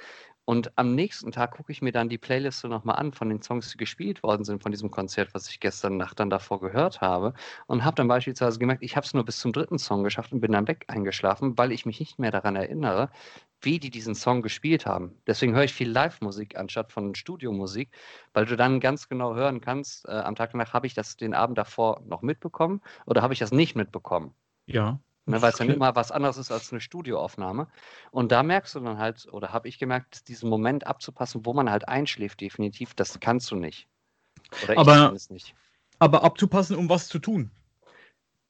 Und am nächsten Tag gucke ich mir dann die Playliste nochmal an von den Songs, die gespielt worden sind von diesem Konzert, was ich gestern Nacht dann davor gehört habe. Und habe dann beispielsweise gemerkt, ich habe es nur bis zum dritten Song geschafft und bin dann weg eingeschlafen, weil ich mich nicht mehr daran erinnere, wie die diesen Song gespielt haben. Deswegen höre ich viel Live-Musik anstatt von Studiomusik, weil du dann ganz genau hören kannst, äh, am Tag danach, habe ich das den Abend davor noch mitbekommen oder habe ich das nicht mitbekommen. Ja. Ne, weil es dann immer was anderes ist als eine Studioaufnahme. Und da merkst du dann halt, oder habe ich gemerkt, diesen Moment abzupassen, wo man halt einschläft, definitiv, das kannst du nicht. Oder aber, nicht. Aber abzupassen, um was zu tun.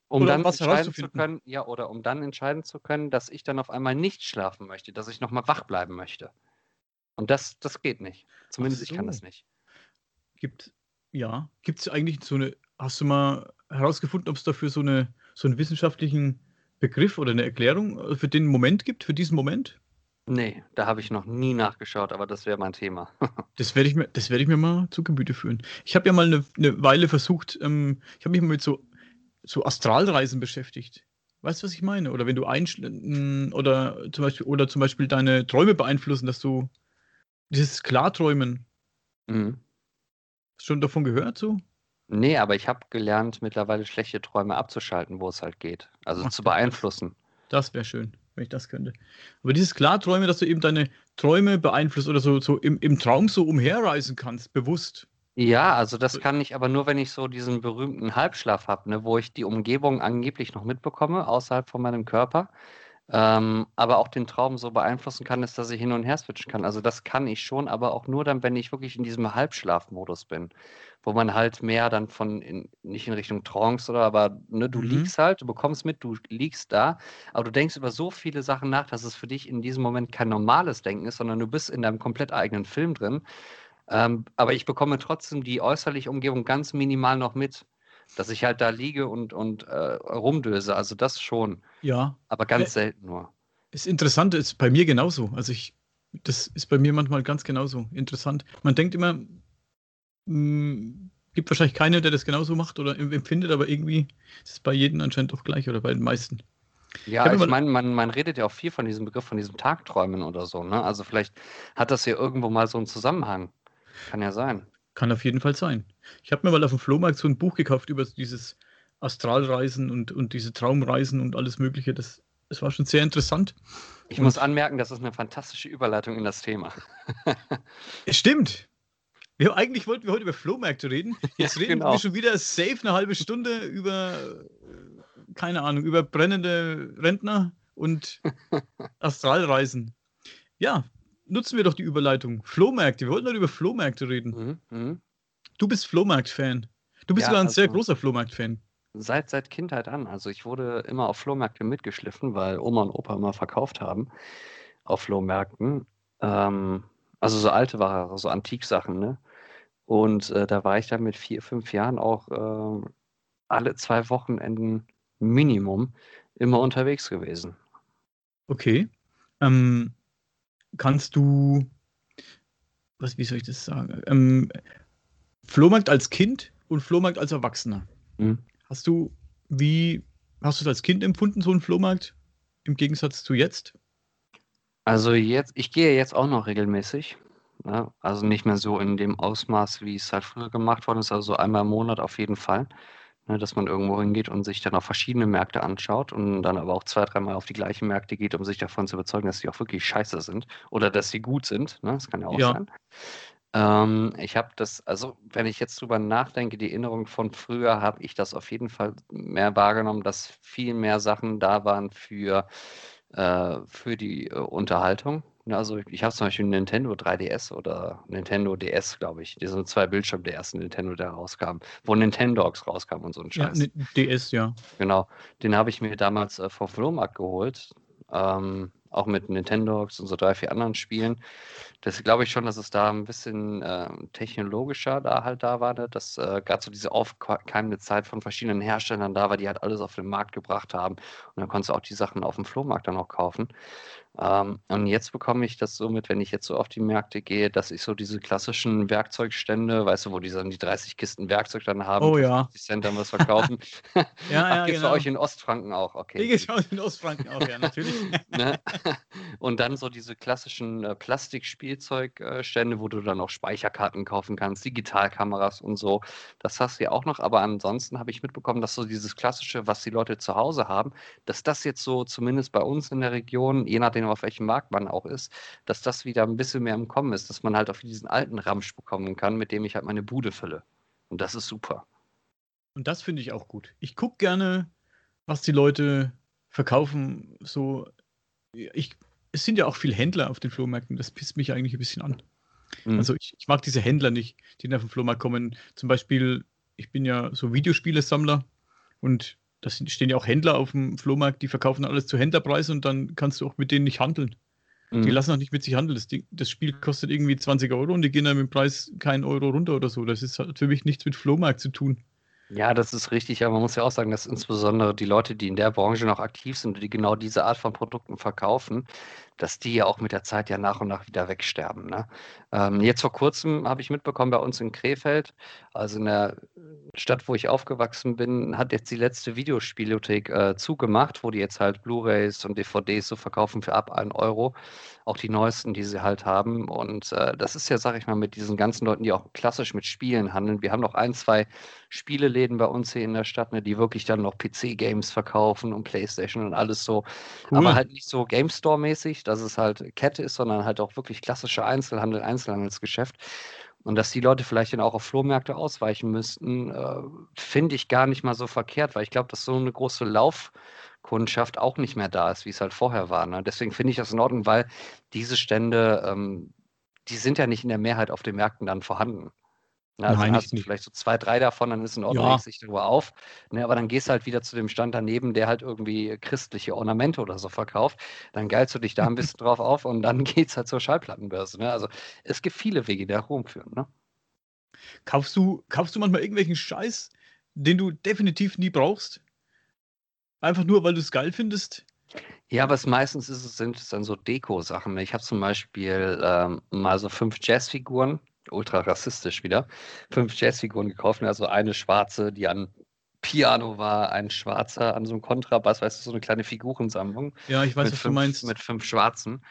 Um oder dann was entscheiden zu können, ja, oder um dann entscheiden zu können, dass ich dann auf einmal nicht schlafen möchte, dass ich nochmal wach bleiben möchte. Und das, das geht nicht. Zumindest so. ich kann das nicht. Gibt, ja, gibt es eigentlich so eine, hast du mal herausgefunden, ob es dafür so, eine, so einen wissenschaftlichen Begriff oder eine Erklärung äh, für den Moment gibt, für diesen Moment? Nee, da habe ich noch nie nachgeschaut, aber das wäre mein Thema. das werde ich, mir, werd ich mir mal zu Gemüte führen. Ich habe ja mal eine, eine Weile versucht, ähm, ich habe mich mal mit so, so Astralreisen beschäftigt. Weißt du, was ich meine? Oder wenn du einschläfst oder zum Beispiel oder zum Beispiel deine Träume beeinflussen, dass du dieses Klarträumen. Mhm. Hast du schon davon gehört so? Nee, aber ich habe gelernt, mittlerweile schlechte Träume abzuschalten, wo es halt geht. Also Ach, zu beeinflussen. Das wäre schön, wenn ich das könnte. Aber dieses Klarträume, dass du eben deine Träume beeinflusst oder so, so im, im Traum so umherreisen kannst, bewusst. Ja, also das kann ich aber nur, wenn ich so diesen berühmten Halbschlaf habe, ne, wo ich die Umgebung angeblich noch mitbekomme, außerhalb von meinem Körper. Ähm, aber auch den Traum so beeinflussen kann, ist, dass ich hin und her switchen kann. Also das kann ich schon, aber auch nur dann, wenn ich wirklich in diesem Halbschlafmodus bin, wo man halt mehr dann von, in, nicht in Richtung Trance oder, aber ne, du mhm. liegst halt, du bekommst mit, du liegst da, aber du denkst über so viele Sachen nach, dass es für dich in diesem Moment kein normales Denken ist, sondern du bist in deinem komplett eigenen Film drin. Ähm, aber ich bekomme trotzdem die äußerliche Umgebung ganz minimal noch mit dass ich halt da liege und, und äh, rumdöse. Also das schon. Ja. Aber ganz äh, selten nur. Das Interessante ist bei mir genauso. Also ich, das ist bei mir manchmal ganz genauso interessant. Man denkt immer, mh, hm, gibt wahrscheinlich keinen, der das genauso macht oder empfindet, aber irgendwie ist es bei jedem anscheinend doch gleich oder bei den meisten. Ja, ich, ich meine, man, man redet ja auch viel von diesem Begriff, von diesem Tagträumen oder so. Ne? Also vielleicht hat das ja irgendwo mal so einen Zusammenhang. Kann ja sein. Kann auf jeden Fall sein. Ich habe mir mal auf dem Flohmarkt so ein Buch gekauft über dieses Astralreisen und, und diese Traumreisen und alles Mögliche. Das, das war schon sehr interessant. Ich und muss anmerken, das ist eine fantastische Überleitung in das Thema. es stimmt. Wir, eigentlich wollten wir heute über Flohmärkte reden. Jetzt ja, reden genau. wir schon wieder safe eine halbe Stunde über, keine Ahnung, über brennende Rentner und Astralreisen. Ja, nutzen wir doch die Überleitung. Flohmärkte. Wir wollten doch über Flohmärkte reden. Mhm, mh. Du bist Flohmarkt-Fan. Du bist ja, sogar ein also, sehr großer Flohmarkt-Fan. Seit, seit Kindheit an. Also ich wurde immer auf Flohmärkte mitgeschliffen, weil Oma und Opa immer verkauft haben auf Flohmärkten. Ähm, also so alte Ware, so Antiksachen, ne? Und äh, da war ich dann mit vier, fünf Jahren auch äh, alle zwei Wochenenden Minimum immer unterwegs gewesen. Okay. Ähm, kannst du, was, wie soll ich das sagen? Ähm, Flohmarkt als Kind und Flohmarkt als Erwachsener. Mhm. Hast du, wie hast du es als Kind empfunden, so ein Flohmarkt, im Gegensatz zu jetzt? Also jetzt, ich gehe jetzt auch noch regelmäßig. Ne? Also nicht mehr so in dem Ausmaß, wie es halt früher gemacht worden ist, also einmal im Monat auf jeden Fall ne, dass man irgendwo hingeht und sich dann auch verschiedene Märkte anschaut und dann aber auch zwei, dreimal auf die gleichen Märkte geht, um sich davon zu überzeugen, dass sie auch wirklich scheiße sind oder dass sie gut sind. Ne? Das kann ja auch ja. sein. Ähm, ich habe das, also wenn ich jetzt drüber nachdenke, die Erinnerung von früher, habe ich das auf jeden Fall mehr wahrgenommen, dass viel mehr Sachen da waren für, äh, für die äh, Unterhaltung. Also ich habe zum Beispiel Nintendo 3DS oder Nintendo DS, glaube ich. Die sind zwei Bildschirme der ersten Nintendo, der rauskam, wo Nintendogs rauskam und so ein Scheiß. Ja, DS, ja. Genau. Den habe ich mir damals äh, vom Flohmarkt geholt. Ähm, auch mit Nintendogs und so drei, vier anderen Spielen. Das glaube ich schon, dass es da ein bisschen äh, technologischer da halt da war, ne? dass äh, gerade so diese aufkeimende Zeit von verschiedenen Herstellern da war, die halt alles auf den Markt gebracht haben. Und dann konntest du auch die Sachen auf dem Flohmarkt dann auch kaufen. Ähm, und jetzt bekomme ich das so mit, wenn ich jetzt so auf die Märkte gehe, dass ich so diese klassischen Werkzeugstände, weißt du, wo die dann die 30 Kisten Werkzeug dann haben, oh, ja. 50 Cent dann was verkaufen. ja, ja, gibt es genau. bei euch in Ostfranken auch, okay. Die gibt es bei euch in Ostfranken auch, ja, natürlich. ne? Und dann so diese klassischen äh, Plastikspielzeugstände, wo du dann auch Speicherkarten kaufen kannst, Digitalkameras und so. Das hast du ja auch noch, aber ansonsten habe ich mitbekommen, dass so dieses klassische, was die Leute zu Hause haben, dass das jetzt so zumindest bei uns in der Region, je nachdem auf welchem Markt man auch ist, dass das wieder ein bisschen mehr im Kommen ist, dass man halt auf diesen alten Ramsch bekommen kann, mit dem ich halt meine Bude fülle. Und das ist super. Und das finde ich auch gut. Ich gucke gerne, was die Leute verkaufen. So, ich, es sind ja auch viele Händler auf den Flohmärkten. Das pisst mich eigentlich ein bisschen an. Mhm. Also ich, ich, mag diese Händler nicht, die auf den Flohmarkt kommen. Zum Beispiel, ich bin ja so Videospielesammler und da stehen ja auch Händler auf dem Flohmarkt, die verkaufen alles zu Händlerpreis und dann kannst du auch mit denen nicht handeln. Mhm. Die lassen auch nicht mit sich handeln. Das, das, Spiel kostet irgendwie 20 Euro und die gehen dann mit dem Preis keinen Euro runter oder so. Das ist halt für mich nichts mit Flohmarkt zu tun. Ja, das ist richtig, aber man muss ja auch sagen, dass insbesondere die Leute, die in der Branche noch aktiv sind und die genau diese Art von Produkten verkaufen, dass die ja auch mit der Zeit ja nach und nach wieder wegsterben. Ne? Ähm, jetzt vor kurzem habe ich mitbekommen, bei uns in Krefeld, also in der Stadt, wo ich aufgewachsen bin, hat jetzt die letzte Videospielothek äh, zugemacht, wo die jetzt halt Blu-rays und DVDs so verkaufen für ab 1 Euro. Auch die neuesten, die sie halt haben. Und äh, das ist ja, sag ich mal, mit diesen ganzen Leuten, die auch klassisch mit Spielen handeln. Wir haben noch ein, zwei Spieleläden bei uns hier in der Stadt, ne, die wirklich dann noch PC-Games verkaufen und Playstation und alles so. Cool. Aber halt nicht so Game Store-mäßig, dass es halt Kette ist, sondern halt auch wirklich klassischer Einzelhandel, Einzelhandelsgeschäft. Und dass die Leute vielleicht dann auch auf Flohmärkte ausweichen müssten, äh, finde ich gar nicht mal so verkehrt, weil ich glaube, dass so eine große Laufkundschaft auch nicht mehr da ist, wie es halt vorher war. Ne? Deswegen finde ich das in Ordnung, weil diese Stände, ähm, die sind ja nicht in der Mehrheit auf den Märkten dann vorhanden. Ne, also Nein, hast du vielleicht so zwei, drei davon, dann ist in Ordnung, ja. dich darüber auf. Ne, aber dann gehst du halt wieder zu dem Stand daneben, der halt irgendwie christliche Ornamente oder so verkauft. Dann geilst du dich da ein bisschen drauf auf und dann geht's halt zur Schallplattenbörse. Ne? Also es gibt viele Wege, die nach Rom führen. Ne? Kaufst du, kaufst du manchmal irgendwelchen Scheiß, den du definitiv nie brauchst? Einfach nur, weil du es geil findest? Ja, aber es meistens ist es, sind es dann so Deko-Sachen. Ich habe zum Beispiel ähm, mal so fünf Jazzfiguren ultra rassistisch wieder, fünf Jazzfiguren gekauft. Also eine schwarze, die an Piano war, ein schwarzer an so einem Kontrabass, weißt du, so eine kleine Figurensammlung. Ja, ich weiß, was fünf, du meinst. Mit fünf schwarzen.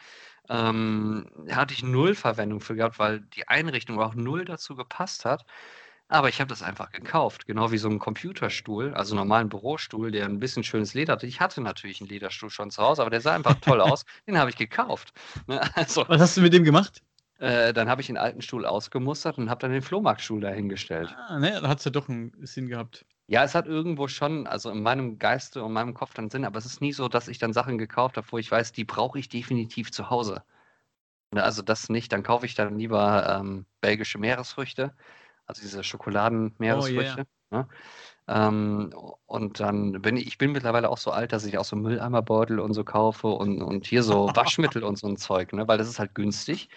Ähm, hatte ich null Verwendung für gehabt, weil die Einrichtung auch null dazu gepasst hat. Aber ich habe das einfach gekauft, genau wie so ein Computerstuhl, also normalen Bürostuhl, der ein bisschen schönes Leder hatte. Ich hatte natürlich einen Lederstuhl schon zu Hause, aber der sah einfach toll aus. Den habe ich gekauft. Ne, also, Was hast du mit dem gemacht? Äh, dann habe ich den alten Stuhl ausgemustert und habe dann den Flohmarktstuhl dahingestellt. Ah, ne, da hat es ja doch einen Sinn gehabt. Ja, es hat irgendwo schon, also in meinem Geiste und meinem Kopf dann Sinn, aber es ist nie so, dass ich dann Sachen gekauft habe, wo ich weiß, die brauche ich definitiv zu Hause. Ne, also das nicht, dann kaufe ich dann lieber ähm, belgische Meeresfrüchte, also diese Schokoladen-Meeresfrüchte. Oh, yeah. ne? Ähm, und dann bin ich, ich bin mittlerweile auch so alt, dass ich auch so Mülleimerbeutel und so kaufe und, und hier so Waschmittel und so ein Zeug, ne? weil das ist halt günstig.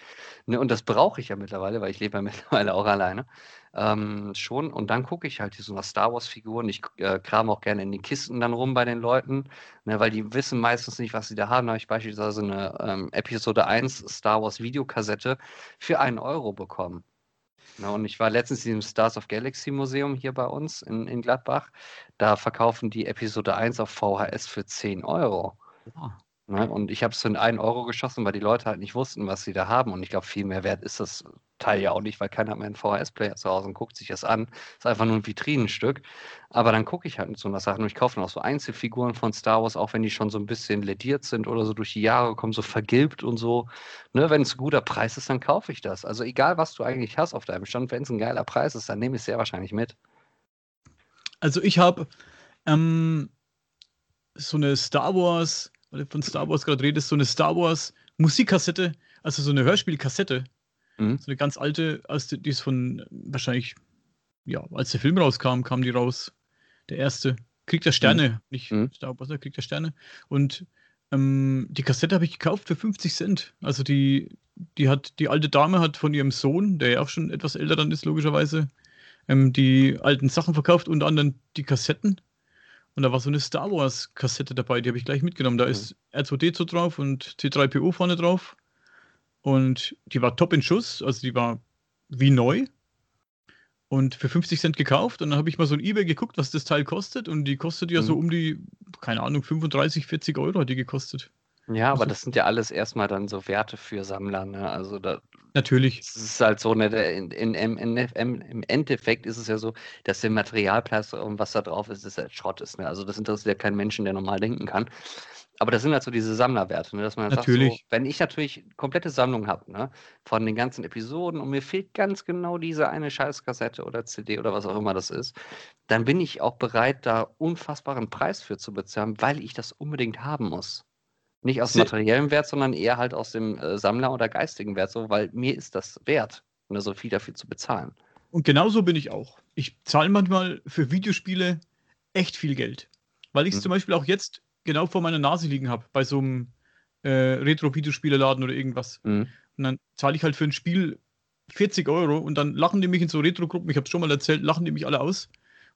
Ne? Und das brauche ich ja mittlerweile, weil ich lebe ja mittlerweile auch alleine. Ähm, schon. Und dann gucke ich halt so nach Star Wars-Figuren. Ich äh, kram auch gerne in die Kisten dann rum bei den Leuten, ne? weil die wissen meistens nicht, was sie da haben. Da habe ich beispielsweise eine ähm, Episode 1 Star Wars Videokassette für einen Euro bekommen. Ja, und ich war letztens im Stars of Galaxy Museum hier bei uns in, in Gladbach. Da verkaufen die Episode 1 auf VHS für 10 Euro. Ja. Ne? Und ich habe es in 1 Euro geschossen, weil die Leute halt nicht wussten, was sie da haben. Und ich glaube, viel mehr wert ist das Teil ja auch nicht, weil keiner hat mehr einen VHS-Player zu Hause und guckt sich das an. Ist einfach nur ein Vitrinenstück. Aber dann gucke ich halt mit so einer Sache und ich kaufe auch so Einzelfiguren von Star Wars, auch wenn die schon so ein bisschen lediert sind oder so durch die Jahre kommen, so vergilbt und so. Ne, wenn es ein guter Preis ist, dann kaufe ich das. Also egal, was du eigentlich hast auf deinem Stand, wenn es ein geiler Preis ist, dann nehme ich es sehr wahrscheinlich mit. Also ich habe ähm, so eine Star Wars weil du von Star Wars gerade redest, so eine Star Wars Musikkassette, also so eine Hörspielkassette. Mhm. So eine ganz alte, die ist von wahrscheinlich, ja, als der Film rauskam, kam die raus. Der erste. Kriegt der Sterne, mhm. nicht mhm. Star Wars, kriegt der Sterne. Und ähm, die Kassette habe ich gekauft für 50 Cent. Also die, die hat, die alte Dame hat von ihrem Sohn, der ja auch schon etwas älter dann ist, logischerweise, ähm, die alten Sachen verkauft, unter anderem die Kassetten. Und da war so eine Star Wars-Kassette dabei, die habe ich gleich mitgenommen. Da mhm. ist R2D2 drauf und C3PO vorne drauf. Und die war top in Schuss, also die war wie neu. Und für 50 Cent gekauft. Und dann habe ich mal so ein Ebay geguckt, was das Teil kostet. Und die kostet ja mhm. so um die, keine Ahnung, 35, 40 Euro hat die gekostet. Ja, aber also, das sind ja alles erstmal dann so Werte für Sammler. Ne? Also da, Natürlich. Es ist halt so, ne, in, in, in, im Endeffekt ist es ja so, dass der Materialpreis und was da drauf ist, ist halt Schrott ist. Ne? Also das interessiert ja keinen Menschen, der normal denken kann. Aber das sind halt so diese Sammlerwerte, ne? dass man natürlich. sagt, so, wenn ich natürlich komplette Sammlung habe, ne, von den ganzen Episoden und mir fehlt ganz genau diese eine Scheißkassette oder CD oder was auch immer das ist, dann bin ich auch bereit, da unfassbaren Preis für zu bezahlen, weil ich das unbedingt haben muss. Nicht aus materiellem Wert, sondern eher halt aus dem äh, Sammler- oder geistigen Wert, so, weil mir ist das wert, ne, so viel dafür zu bezahlen. Und genauso bin ich auch. Ich zahle manchmal für Videospiele echt viel Geld. Weil ich es mhm. zum Beispiel auch jetzt genau vor meiner Nase liegen habe, bei so einem äh, Retro-Videospieleladen oder irgendwas. Mhm. Und dann zahle ich halt für ein Spiel 40 Euro und dann lachen die mich in so Retro-Gruppen, ich habe es schon mal erzählt, lachen die mich alle aus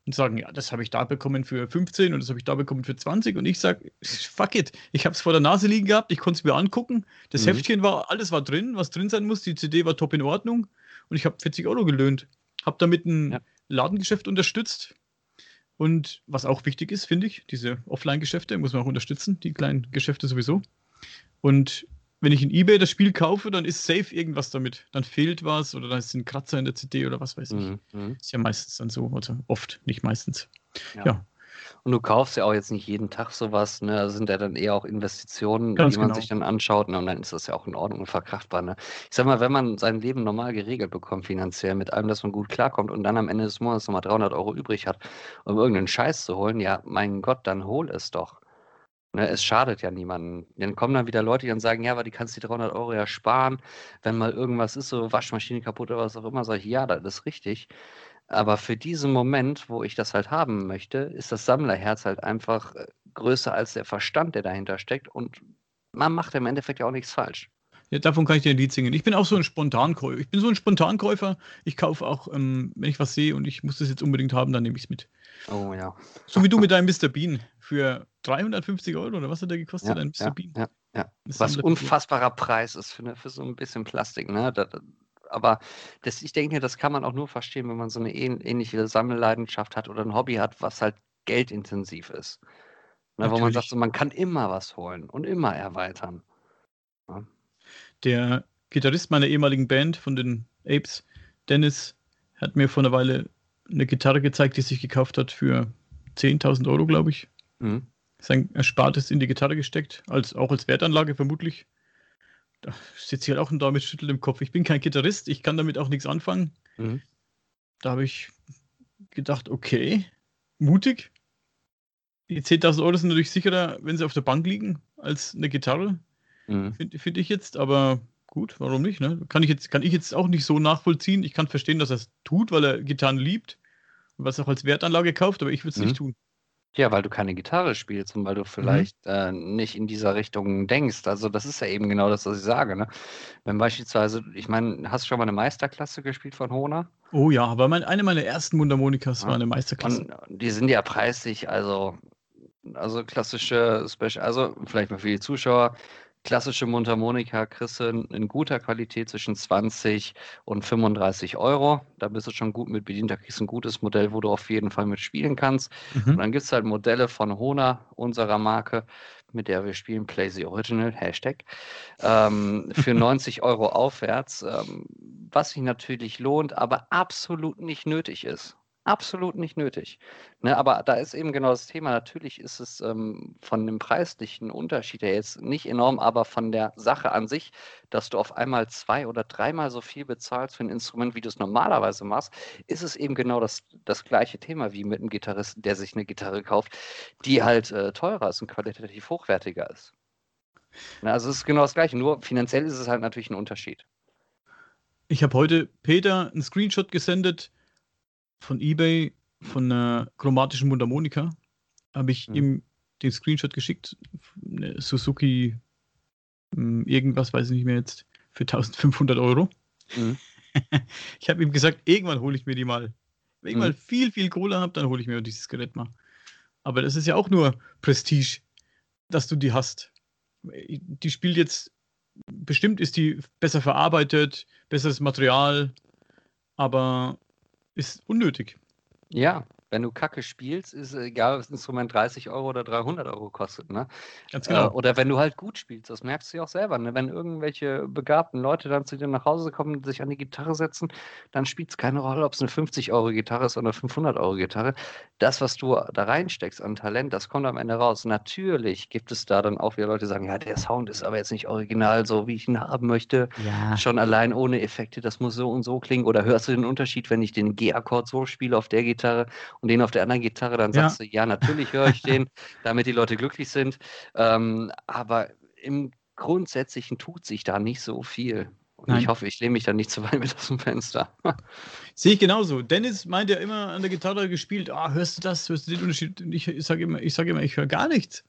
und sagen, ja, das habe ich da bekommen für 15 und das habe ich da bekommen für 20 und ich sage, fuck it, ich habe es vor der Nase liegen gehabt, ich konnte es mir angucken, das mhm. Heftchen war, alles war drin, was drin sein muss, die CD war top in Ordnung. Und ich habe 40 Euro gelöhnt, habe damit ein ja. Ladengeschäft unterstützt. Und was auch wichtig ist, finde ich, diese Offline-Geschäfte muss man auch unterstützen, die kleinen Geschäfte sowieso. Und wenn ich in eBay das Spiel kaufe, dann ist safe irgendwas damit. Dann fehlt was oder dann ist ein Kratzer in der CD oder was weiß ich. Mhm. mhm. Ist ja meistens dann so, also oft, nicht meistens. Ja. ja. Und du kaufst ja auch jetzt nicht jeden Tag sowas, ne? Das sind ja dann eher auch Investitionen, Ganz die man genau. sich dann anschaut, ne? Und dann ist das ja auch in Ordnung und verkraftbar, ne? Ich sag mal, wenn man sein Leben normal geregelt bekommt finanziell, mit allem, dass man gut klarkommt und dann am Ende des Monats nochmal 300 Euro übrig hat, um irgendeinen Scheiß zu holen, ja, mein Gott, dann hol es doch. Ne, es schadet ja niemandem. Dann kommen dann wieder Leute, die dann sagen, ja, aber die kannst die 300 Euro ja sparen, wenn mal irgendwas ist, so Waschmaschine kaputt oder was auch immer, sage ich, ja, das ist richtig. Aber für diesen Moment, wo ich das halt haben möchte, ist das Sammlerherz halt einfach äh, größer als der Verstand, der dahinter steckt. Und man macht im Endeffekt ja auch nichts falsch. Ja, davon kann ich dir ein Lied singen. Ich bin auch so ein Spontankäufer. Ich bin so ein Spontankäufer. Ich kaufe auch, ähm, wenn ich was sehe und ich muss das jetzt unbedingt haben, dann nehme ich es mit. Oh ja. So wie du mit deinem Mr. Bean für 350 Euro oder was hat der gekostet, ja, ein Mr. Ja, Bean? Ja, ja. Was unfassbarer Preis ist für, für so ein bisschen Plastik, ne? Das, aber das, ich denke, das kann man auch nur verstehen, wenn man so eine ähnliche Sammelleidenschaft hat oder ein Hobby hat, was halt geldintensiv ist. Ne, wo man sagt, so, man kann immer was holen und immer erweitern. Ja. Der Gitarrist meiner ehemaligen Band von den Apes, Dennis, hat mir vor einer Weile eine Gitarre gezeigt, die sich gekauft hat für 10.000 Euro, glaube ich. Mhm. Sein Erspartes in die Gitarre gesteckt, als, auch als Wertanlage vermutlich. Da sitze ich halt auch ein damit schüttelt im Kopf. Ich bin kein Gitarrist, ich kann damit auch nichts anfangen. Mhm. Da habe ich gedacht, okay, mutig. Die 10.000 Euro sind natürlich sicherer, wenn sie auf der Bank liegen, als eine Gitarre. Mhm. Finde find ich jetzt, aber gut, warum nicht? Ne? Kann, ich jetzt, kann ich jetzt auch nicht so nachvollziehen. Ich kann verstehen, dass er es tut, weil er Gitarren liebt was auch als Wertanlage kauft, aber ich würde es mhm. nicht tun. Ja, weil du keine Gitarre spielst und weil du vielleicht mhm. äh, nicht in dieser Richtung denkst. Also das ist ja eben genau das, was ich sage. Ne? Wenn beispielsweise, ich meine, hast du schon mal eine Meisterklasse gespielt von Hona? Oh ja, aber mein, eine meiner ersten Mundharmonikas ja. war eine Meisterklasse. Und die sind ja preislich, also, also klassische Special, also vielleicht mal für die Zuschauer, klassische Mundharmonika kriegst du in guter Qualität zwischen 20 und 35 Euro. Da bist du schon gut mit bedient. Da kriegst du ein gutes Modell, wo du auf jeden Fall mitspielen kannst. Mhm. Und dann gibt es halt Modelle von Hona, unserer Marke, mit der wir spielen, Play the Original, Hashtag, ähm, für 90 Euro aufwärts, ähm, was sich natürlich lohnt, aber absolut nicht nötig ist absolut nicht nötig. Ne, aber da ist eben genau das Thema. Natürlich ist es ähm, von dem preislichen Unterschied her jetzt nicht enorm, aber von der Sache an sich, dass du auf einmal zwei oder dreimal so viel bezahlst für ein Instrument, wie du es normalerweise machst, ist es eben genau das, das gleiche Thema wie mit einem Gitarristen, der sich eine Gitarre kauft, die halt äh, teurer ist und qualitativ hochwertiger ist. Ne, also es ist genau das gleiche, nur finanziell ist es halt natürlich ein Unterschied. Ich habe heute Peter einen Screenshot gesendet von eBay von einer chromatischen Mundharmonika. Habe ich mhm. ihm den Screenshot geschickt. Eine Suzuki, hm, irgendwas weiß ich nicht mehr jetzt, für 1500 Euro. Mhm. ich habe ihm gesagt, irgendwann hole ich mir die mal. Wenn ich mhm. mal viel, viel Kohle habe, dann hole ich mir dieses Gerät mal. Aber das ist ja auch nur Prestige, dass du die hast. Die spielt jetzt, bestimmt ist die besser verarbeitet, besseres Material, aber ist unnötig. Ja, wenn du Kacke spielst, ist egal, ob das Instrument 30 Euro oder 300 Euro kostet. Ne? Ganz genau. Äh, oder wenn du halt gut spielst, das merkst du ja auch selber. Ne? Wenn irgendwelche begabten Leute dann zu dir nach Hause kommen und sich an die Gitarre setzen, dann spielt es keine Rolle, ob es eine 50-Euro-Gitarre ist oder eine 500-Euro-Gitarre. Das, was du da reinsteckst an Talent, das kommt am Ende raus. Natürlich gibt es da dann auch wieder Leute, die sagen, ja, der Sound ist aber jetzt nicht original, so wie ich ihn haben möchte. Ja. Schon allein ohne Effekte, das muss so und so klingen. Oder hörst du den Unterschied, wenn ich den G-Akkord so spiele auf der Gitarre und den auf der anderen Gitarre, dann Ja. sagst du, ja, natürlich höre ich den, damit die Leute glücklich sind. Ähm, aber im Grundsätzlichen tut sich da nicht so viel. Und Nein. ich hoffe, ich lehne mich da nicht zu weit mit aus dem Fenster. Sehe ich genauso. Dennis meint ja immer an der Gitarre gespielt, ah, hörst du das, hörst du den Unterschied? Und ich sage immer, ich sage immer, ich höre gar nichts.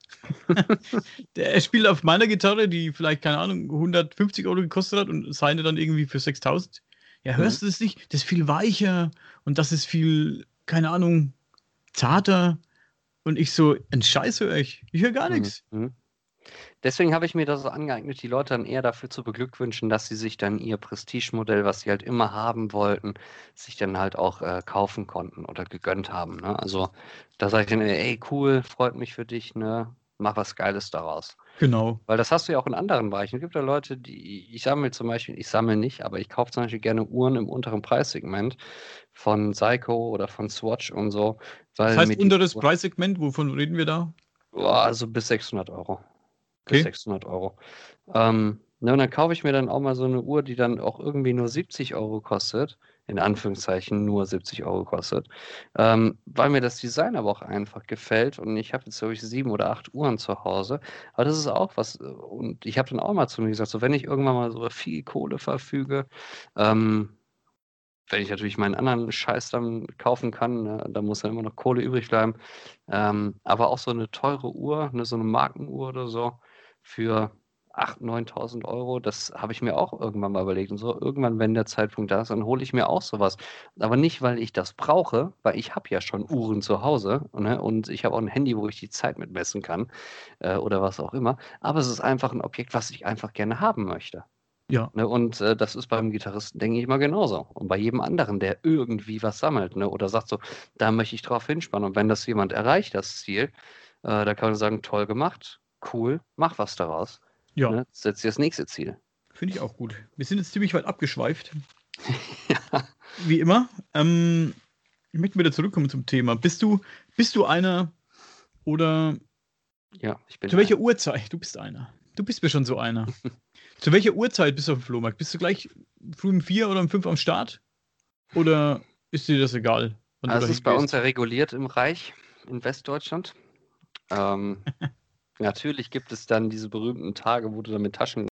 der er spielt auf meiner Gitarre, die vielleicht, keine Ahnung, 150 Euro gekostet hat und seine dann irgendwie für 6000. Ja, hörst du das nicht? Das ist viel weicher und das ist viel, keine Ahnung, zarter. Und ich so, ein Scheiß höre ich. Ich höre gar nichts. Mhm. Deswegen habe ich mir das so angeeignet, die Leute dann eher dafür zu beglückwünschen, dass sie sich dann ihr Prestige-Modell, was sie halt immer haben wollten, sich dann halt auch äh, kaufen konnten oder gegönnt haben. Ne? Also da sage ich dann, ey, cool, freut mich für dich, ne? Mach was Geiles daraus. Genau. Weil das hast du ja auch in anderen Bereichen. Es gibt ja Leute, die, ich sammle zum Beispiel, ich sammle nicht, aber ich kaufe zum Beispiel gerne Uhren im unteren Preissegment von Seiko oder von Swatch und so. Das heißt, unteres Preissegment, wovon reden wir da? Boah, also bis 600 Euro. Bis Okay. 600 Euro. Ähm, ne, und dann kaufe ich mir dann auch mal so eine Uhr, die dann auch irgendwie nur 70 Euro kostet. In Anführungszeichen nur 70 Euro kostet. Ähm, weil mir das Design aber auch einfach gefällt. Und ich habe jetzt, glaube ich, sieben oder acht Uhren zu Hause. Aber das ist auch was. äh, Und ich habe dann auch mal zu mir gesagt, so wenn ich irgendwann mal so viel Kohle verfüge, ähm, wenn ich natürlich meinen anderen Scheiß dann kaufen kann, ne, da muss dann immer noch Kohle übrig bleiben. Ähm, aber auch so eine teure Uhr, ne, so eine Markenuhr oder so, für 8.000, 9.000 Euro, das habe ich mir auch irgendwann mal überlegt. Und so, irgendwann, wenn der Zeitpunkt da ist, dann hole ich mir auch sowas. Aber nicht, weil ich das brauche, weil ich habe ja schon Uhren zu Hause ne, und ich habe auch ein Handy, wo ich die Zeit mitmessen kann äh, oder was auch immer. Aber es ist einfach ein Objekt, was ich einfach gerne haben möchte. Ja. Ne, und äh, das ist beim Gitarristen, denke ich mal, genauso. Und bei jedem anderen, der irgendwie was sammelt ne, oder sagt so, da möchte ich drauf hinspannen. Und wenn das jemand erreicht, das Ziel, äh, da kann man sagen, toll gemacht, cool, mach was daraus. Ja, Ne, setz dir das nächste Ziel. finde ich auch gut. Wir sind jetzt ziemlich weit abgeschweift. Wie immer. Ähm, ich möchte wieder zurückkommen zum Thema. Bist du, bist du einer oder Ja, ich bin zu welcher Uhrzeit? Du bist einer. Du bist mir schon so einer. zu welcher Uhrzeit bist du auf dem Flohmarkt? Bist du gleich früh um vier oder um fünf am Start? Oder ist dir das egal? Also es dahin ist bei gehst? uns ja reguliert im Reich, in Westdeutschland. Ähm, natürlich gibt es dann diese berühmten Tage, wo du dann mit Taschen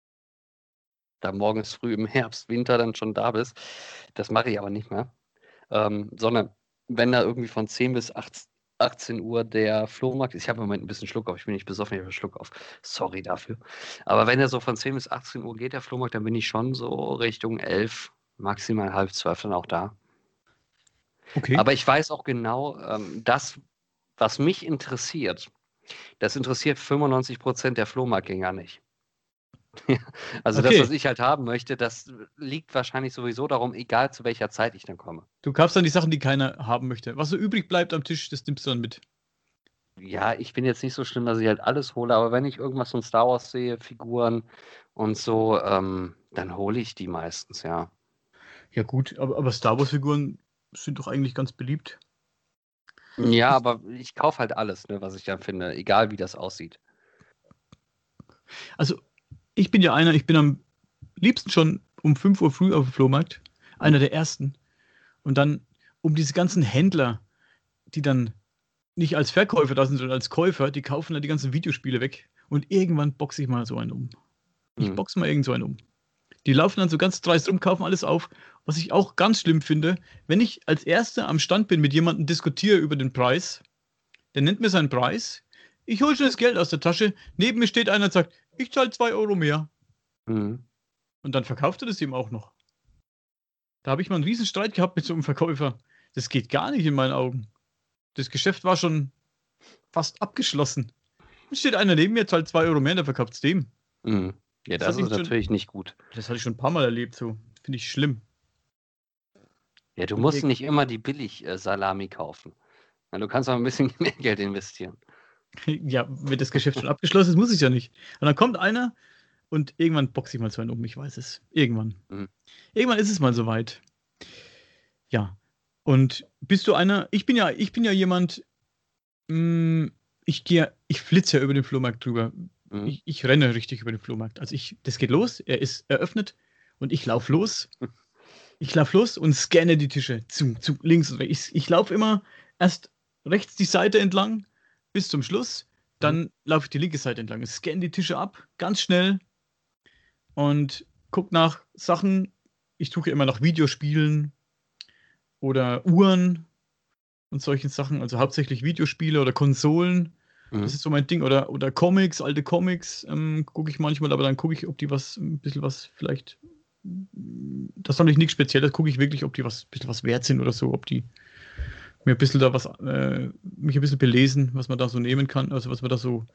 da morgens früh im Herbst, Winter dann schon da bist. Das mache ich aber nicht mehr. Ähm, sondern wenn da irgendwie von 10 bis 18, 18 Uhr der Flohmarkt ist, ich habe im Moment ein bisschen Schluck auf, ich bin nicht besoffen, ich habe Schluck auf. Sorry dafür. Aber wenn er so von 10 bis 18 Uhr geht, der Flohmarkt, dann bin ich schon so Richtung 11, maximal halb zwölf dann auch da. Okay. Aber ich weiß auch genau, ähm, das, was mich interessiert, das interessiert 95 Prozent der Flohmarktgänger nicht. also Okay. das, was ich halt haben möchte, das liegt wahrscheinlich sowieso darum, egal zu welcher Zeit ich dann komme. du kaufst dann die Sachen, die keiner haben möchte. Was so übrig bleibt am Tisch, das nimmst du dann mit. Ja, ich bin jetzt nicht so schlimm, dass ich halt alles hole, aber wenn ich irgendwas von Star Wars sehe, Figuren und so, ähm, dann hole ich die meistens, ja. Ja, gut, aber, aber Star Wars-Figuren sind doch eigentlich ganz beliebt. Ja, aber ich kaufe halt alles, ne, was ich dann finde, egal wie das aussieht. Also, ich bin ja einer, ich bin am liebsten schon um 5 Uhr früh auf dem Flohmarkt. Einer der ersten. Und dann um diese ganzen Händler, die dann nicht als Verkäufer da sind, sondern als Käufer, die kaufen dann die ganzen Videospiele weg. Und irgendwann boxe ich mal so einen um. Ich Mhm. boxe mal irgend so einen um. Die laufen dann so ganz dreist rum, kaufen alles auf. Was ich auch ganz schlimm finde, wenn ich als Erster am Stand bin, mit jemandem diskutiere über den Preis, der nennt mir seinen Preis, ich hole schon das Geld aus der Tasche, neben mir steht einer und sagt, ich zahle 2 Euro mehr. Mhm. Und dann verkauft er das ihm auch noch. Da habe ich mal einen riesen Streit gehabt mit so einem Verkäufer. Das geht gar nicht in meinen Augen. Das Geschäft war schon fast abgeschlossen. Da steht einer neben mir, zahlt 2 Euro mehr, der verkauft es dem. Mhm. Ja, das, Das ist hatte ich schon- natürlich nicht gut. Das hatte ich schon ein paar Mal erlebt, so. Finde ich schlimm. Ja, du musst nicht immer die Billig-Salami kaufen. Ja, du kannst auch ein bisschen mehr Geld investieren. Ja, wenn das Geschäft schon abgeschlossen ist, muss ich ja nicht. Und dann kommt einer und irgendwann boxe ich mal so einen um, ich weiß es. Irgendwann. Mhm. Irgendwann ist es mal soweit. Ja. Und bist du einer, ich bin ja, ich bin ja jemand, mh, ich gehe, ich flitze ja über den Flohmarkt drüber. Mhm. Ich, ich renne richtig über den Flohmarkt. Also ich, das geht los, er ist eröffnet und ich laufe los. Ich laufe los und scanne die Tische zu, zu links und rechts. Ich, ich laufe immer erst rechts die Seite entlang bis zum Schluss. Dann laufe ich die linke Seite entlang. Scanne die Tische ab, ganz schnell und gucke nach Sachen. Ich suche immer nach Videospielen oder Uhren und solchen Sachen. Also hauptsächlich Videospiele oder Konsolen. Mhm. Das ist so mein Ding. Oder, oder Comics, alte Comics ähm, gucke ich manchmal, aber dann gucke ich, ob die was, ein bisschen was vielleicht. Das soll ich nichts Spezielles, gucke ich wirklich, ob die was, ein bisschen was wert sind oder so, ob die mir ein bisschen da was, äh, mich ein bisschen belesen, was man da so nehmen kann, also was man da so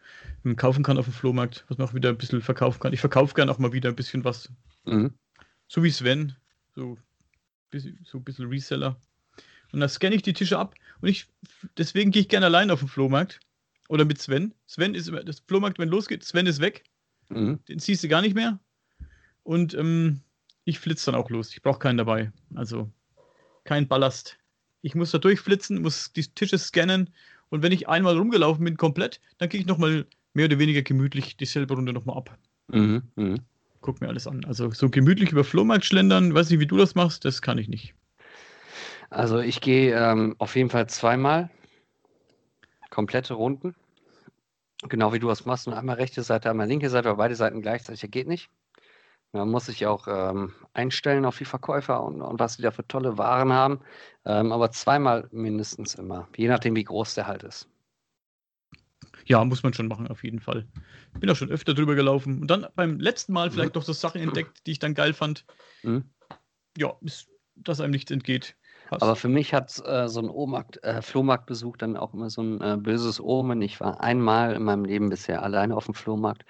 ähm, kaufen kann auf dem Flohmarkt, was man auch wieder ein bisschen verkaufen kann. Ich verkaufe gerne auch mal wieder ein bisschen was, Mhm. so wie Sven, so, so ein bisschen Reseller. Und dann scanne ich die Tische ab und ich, deswegen gehe ich gerne allein auf den Flohmarkt oder mit Sven. Sven ist immer, das Flohmarkt, wenn losgeht, Sven ist weg, Mhm. den siehst du gar nicht mehr. Und ähm, ich flitze dann auch los. Ich brauche keinen dabei. Also kein Ballast. Ich muss da durchflitzen, muss die Tische scannen und wenn ich einmal rumgelaufen bin komplett, dann gehe ich nochmal mehr oder weniger gemütlich dieselbe Runde nochmal ab. Mhm. Mhm. Guck mir alles an. Also so gemütlich über Flohmarkt schlendern, weiß nicht, wie du das machst, das kann ich nicht. Also ich gehe ähm, auf jeden Fall zweimal komplette Runden. Genau wie du das machst. Und einmal rechte Seite, einmal linke Seite, aber beide Seiten gleichzeitig. Das geht nicht. Man muss sich auch ähm, einstellen auf die Verkäufer und, und was sie da für tolle Waren haben. Ähm, aber zweimal mindestens immer. Je nachdem, wie groß der halt ist. Ja, muss man schon machen, auf jeden Fall. Ich bin auch schon öfter drüber gelaufen. Und dann beim letzten Mal vielleicht noch so Sachen entdeckt, die ich dann geil fand. Mhm. Ja, ist, dass einem nichts entgeht. Passt. Aber für mich hat äh, so ein äh, Flohmarktbesuch dann auch immer so ein äh, böses Omen. Ich war einmal in meinem Leben bisher alleine auf dem Flohmarkt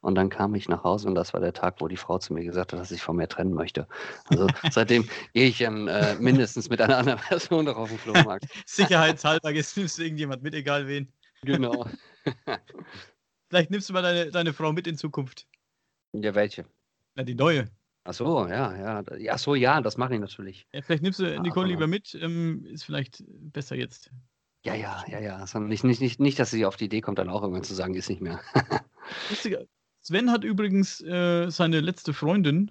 und dann kam ich nach Hause und das war der Tag, wo die Frau zu mir gesagt hat, dass ich von mir trennen möchte. Also seitdem gehe ich ähm, äh, mindestens mit einer anderen Person noch auf den Flohmarkt. Sicherheitshalber, jetzt nimmst du irgendjemand mit, egal wen. Genau. Vielleicht nimmst du mal deine, deine Frau mit in Zukunft. Ja, welche? Na, die neue. Ach so, ja, ja. ach so, ja, das mache ich natürlich. Ja, vielleicht nimmst du Nicole Aber- lieber mit. Ähm, ist vielleicht besser jetzt. Ja, ja, ja, ja. Also nicht, nicht, nicht, nicht, dass sie auf die Idee kommt, dann auch irgendwann zu sagen, ist nicht mehr. Lustiger. Sven hat übrigens äh, seine letzte Freundin.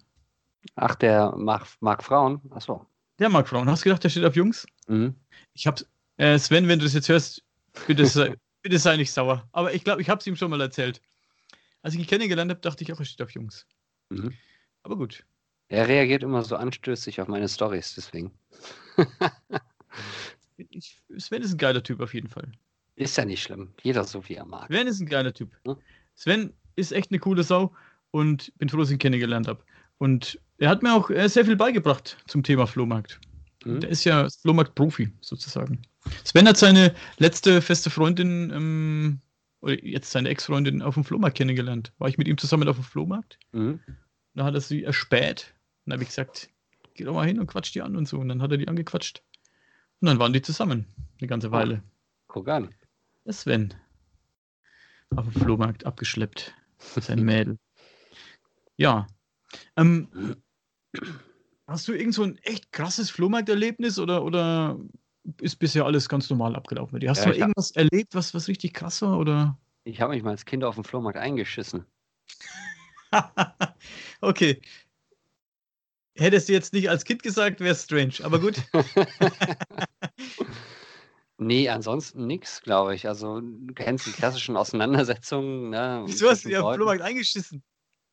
Ach, der mag, mag Frauen. Ach so. Der mag Frauen. Hast du gedacht, der steht auf Jungs? Mhm. Ich hab's. Äh, Sven, wenn du das jetzt hörst, bitte sei, bitte sei nicht sauer. Aber ich glaube, ich habe es ihm schon mal erzählt. Als ich ihn kennengelernt habe, dachte ich auch, er steht auf Jungs. Mhm. Aber gut. Er reagiert immer so anstößig auf meine Stories, deswegen. Ich, Sven ist ein geiler Typ auf jeden Fall. Ist ja nicht schlimm. Jeder so, wie er mag. Sven ist ein geiler Typ. Ja. Sven ist echt eine coole Sau und bin froh, dass ich ihn kennengelernt habe. Und er hat mir auch sehr viel beigebracht zum Thema Flohmarkt. Mhm. Der ist ja Flohmarkt-Profi sozusagen. Sven hat seine letzte feste Freundin, ähm, oder jetzt seine Ex-Freundin, auf dem Flohmarkt kennengelernt. War ich mit ihm zusammen auf dem Flohmarkt? Mhm. Da hat er sie erspäht. Und dann habe ich gesagt, geh doch mal hin und quatsch die an und so. Und dann hat er die angequatscht. Und dann waren die zusammen. Eine ganze Weile. Guck an. Der Sven. Auf dem Flohmarkt abgeschleppt. Sein Mädel. Ja. Ähm, hast du irgend so ein echt krasses Flohmarkterlebnis oder, oder ist bisher alles ganz normal abgelaufen? Hast Ja, du mal ich hab- irgendwas erlebt, was, was richtig krass war? Oder? Ich habe mich mal als Kind auf dem Flohmarkt eingeschissen. okay. Hättest du jetzt nicht als Kind gesagt, wäre strange. Aber gut. Nee, ansonsten nichts, glaube ich. Also, du kennst die klassischen Auseinandersetzungen. Ne, Wieso hast du dir auf dem Leuten. Flohmarkt eingeschissen?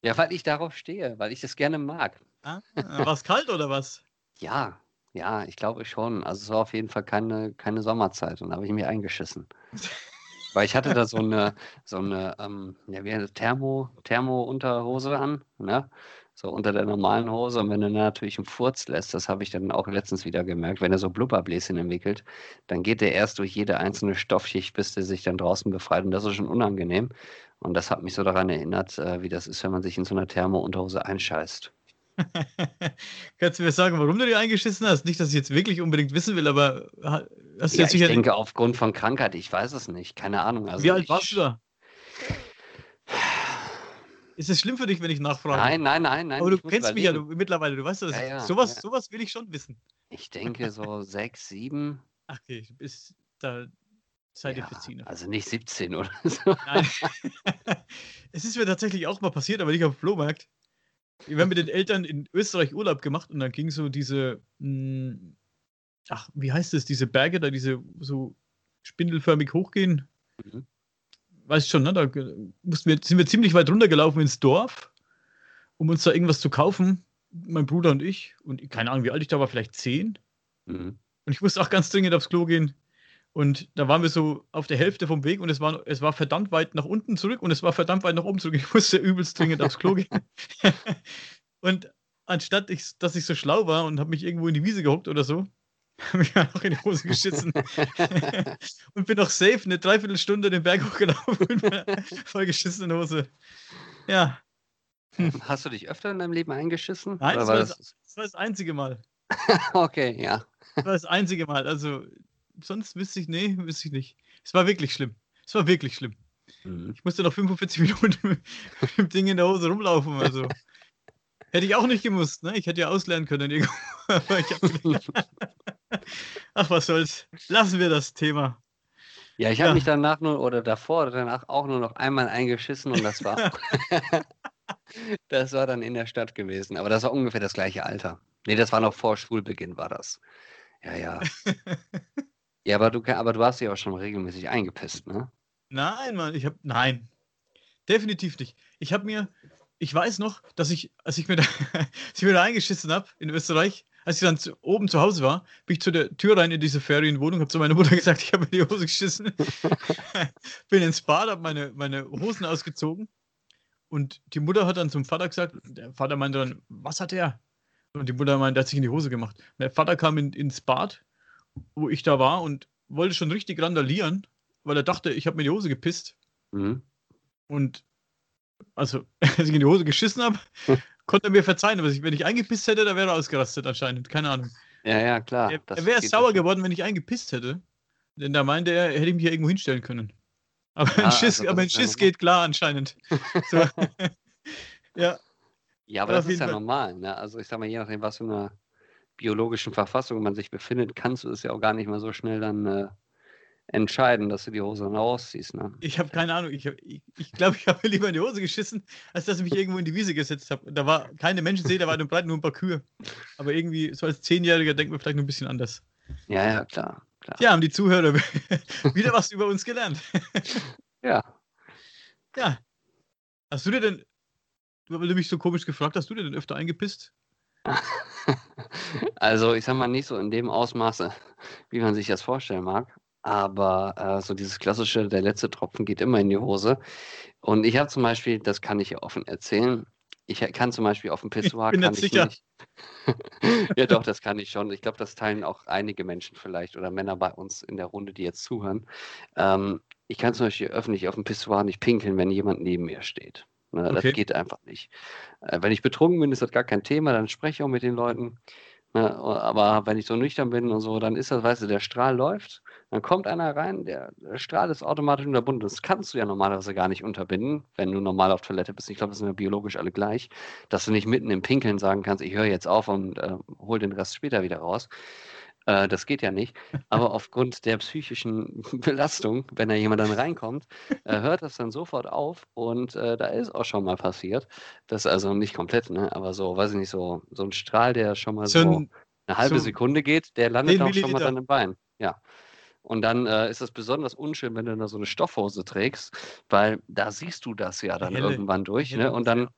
Ja, weil ich darauf stehe, weil ich das gerne mag. Ah, war es kalt oder was? Ja, ja, ich glaube schon. Also, es war auf jeden Fall keine, keine Sommerzeit und da habe ich mich eingeschissen. Weil ich hatte da so eine, so eine, ähm, ja, wie das, Thermo, Thermo-Unterhose an, ne? So unter der normalen Hose. Und wenn du natürlich einen Furz lässt, das habe ich dann auch letztens wieder gemerkt, wenn er so Blubberbläschen entwickelt, dann geht der erst durch jede einzelne Stoffschicht, bis der sich dann draußen befreit. Und das ist schon unangenehm. Und das hat mich so daran erinnert, äh, wie das ist, wenn man sich in so einer Thermo-Unterhose einscheißt. Kannst du mir sagen, warum du die eingeschissen hast? Nicht, dass ich jetzt wirklich unbedingt wissen will, aber hast du ja, jetzt ich denke aufgrund von Krankheit, ich weiß es nicht, keine Ahnung. Also Wie alt warst du da? Ist es schlimm für dich, wenn ich nachfrage? Nein, nein, nein, nein. Aber du kennst mich ja du, mittlerweile, du weißt das. Ja, ja, sowas, ja. sowas will ich schon wissen. Ich denke so sechs, sieben. Ach, okay, du bist da seid ihr ja, Also nicht 17 oder so. Nein. es ist mir tatsächlich auch mal passiert, aber nicht auf dem Flohmarkt. Wir haben mit den Eltern in Österreich Urlaub gemacht und dann ging so diese, mh, hm, ach, wie heißt das, diese Berge da, diese so spindelförmig hochgehen. Mhm weißt schon, ne, da mussten wir, sind wir ziemlich weit runtergelaufen ins Dorf, um uns da irgendwas zu kaufen, mein Bruder und ich. Und keine Ahnung, wie alt ich da war, vielleicht zehn. Mhm. Und ich musste auch ganz dringend aufs Klo gehen. Und da waren wir so auf der Hälfte vom Weg und es war, es war verdammt weit nach unten zurück und es war verdammt weit nach oben zurück. Ich musste übelst dringend aufs Klo gehen. und anstatt ich, dass ich so schlau war und habe mich irgendwo in die Wiese gehockt oder so, habe ich auch in die Hose geschissen. und bin noch safe eine Dreiviertelstunde den Berg hochgelaufen mit meiner voll geschissenen Hose. Ja. Hm. Hast du dich öfter in deinem Leben eingeschissen? Nein, das war das, das, war das, einzige Mal. okay, ja. Das war das einzige Mal. Also, sonst wüsste ich, nee, wüsste ich nicht. Es war wirklich schlimm. Es war wirklich schlimm. Mhm. Ich musste noch 45 Minuten mit dem Ding in der Hose rumlaufen. Also. Hätte ich auch nicht gemusst, ne? Ich hätte ja auslernen können. Ach, was soll's. Lassen wir das Thema. Ja, ich habe ja. mich danach nur oder davor oder danach auch nur noch einmal eingeschissen und das war. das war dann in der Stadt gewesen. Aber das war ungefähr das gleiche Alter. Nee, das war noch vor Schulbeginn, war das. Ja, ja. ja, aber du, aber du hast dich auch schon regelmäßig eingepisst, ne? Nein, Mann, ich habe. Nein. Definitiv nicht. Ich habe mir. Ich weiß noch, dass ich, als ich mir da, ich mir da eingeschissen habe in Österreich, als ich dann zu, oben zu Hause war, bin ich zu der Tür rein in diese Ferienwohnung, habe zu meiner Mutter gesagt, ich habe mir die Hose geschissen. bin ins Bad, habe meine, meine Hosen ausgezogen. Und die Mutter hat dann zum Vater gesagt, der Vater meinte dann, was hat er? Und die Mutter meinte, er hat sich in die Hose gemacht. Und der Vater kam in, ins Bad, wo ich da war und wollte schon richtig randalieren, weil er dachte, ich habe mir die Hose gepisst. Mhm. Und also, als ich in die Hose geschissen habe, konnte er mir verzeihen, aber wenn ich eingepisst hätte, dann wäre er ausgerastet anscheinend. Keine Ahnung. Ja, ja, klar. Er, er wäre sauer geworden, wenn ich eingepisst hätte. Denn da meinte er, er hätte ich mich hier irgendwo hinstellen können. Aber ja, ein Schiss, also aber ein Schiss geht klar anscheinend. So. ja. Ja, aber das ist ja Fall. normal. Ne? Also ich sag mal, je nachdem, was für eine biologischen Verfassung man sich befindet, kannst du es ja auch gar nicht mal so schnell dann äh, entscheiden, dass du die Hose dann ausziehst. Ne? Ich habe keine Ahnung. Ich glaube, ich, ich, glaub, ich habe lieber in die Hose geschissen, als dass ich mich irgendwo in die Wiese gesetzt habe. Da war keine Menschenseele, da waren breit nur ein paar Kühe. Aber irgendwie, so als Zehnjähriger denkt man vielleicht nur ein bisschen anders. Ja, ja, klar. klar. Ja, haben die Zuhörer wieder was über uns gelernt. ja. Ja. Hast du dir denn, weil du mich so komisch gefragt hast, du dir denn öfter eingepisst? Also, ich sag mal, nicht so in dem Ausmaße, wie man sich das vorstellen mag. Aber äh, so dieses klassische, der letzte Tropfen geht immer in die Hose. Und ich habe zum Beispiel, das kann ich ja offen erzählen, ich kann zum Beispiel auf dem Pissoir bin kann ich sicher. nicht. ja, doch, das kann ich schon. Ich glaube, das teilen auch einige Menschen vielleicht oder Männer bei uns in der Runde, die jetzt zuhören. Ähm, ich kann zum Beispiel öffentlich auf dem Pissoir nicht pinkeln, wenn jemand neben mir steht. Ne, okay. Das geht einfach nicht. Äh, wenn ich betrunken bin, ist das gar kein Thema, dann spreche ich auch mit den Leuten. Ne, aber wenn ich so nüchtern bin und so, dann ist das, weißt du, der Strahl läuft, dann kommt einer rein, der, der Strahl ist automatisch unterbunden. Das kannst du ja normalerweise gar nicht unterbinden, wenn du normal auf Toilette bist. Ich glaube, das sind ja biologisch alle gleich, dass du nicht mitten im Pinkeln sagen kannst, ich höre jetzt auf und äh, hol den Rest später wieder raus. Äh, das geht ja nicht. Aber aufgrund der psychischen Belastung, wenn da jemand dann reinkommt, äh, hört das dann sofort auf. Und äh, da ist auch schon mal passiert. Das ist also nicht komplett, ne? aber so, weiß ich nicht, so, so ein Strahl, der schon mal so, so ein, eine halbe so Sekunde geht, der landet auch schon mal dann im Bein. Ja. Und dann äh, ist es besonders unschön, wenn du da so eine Stoffhose trägst, weil da siehst du das ja dann Helle, irgendwann durch. Ne? Und dann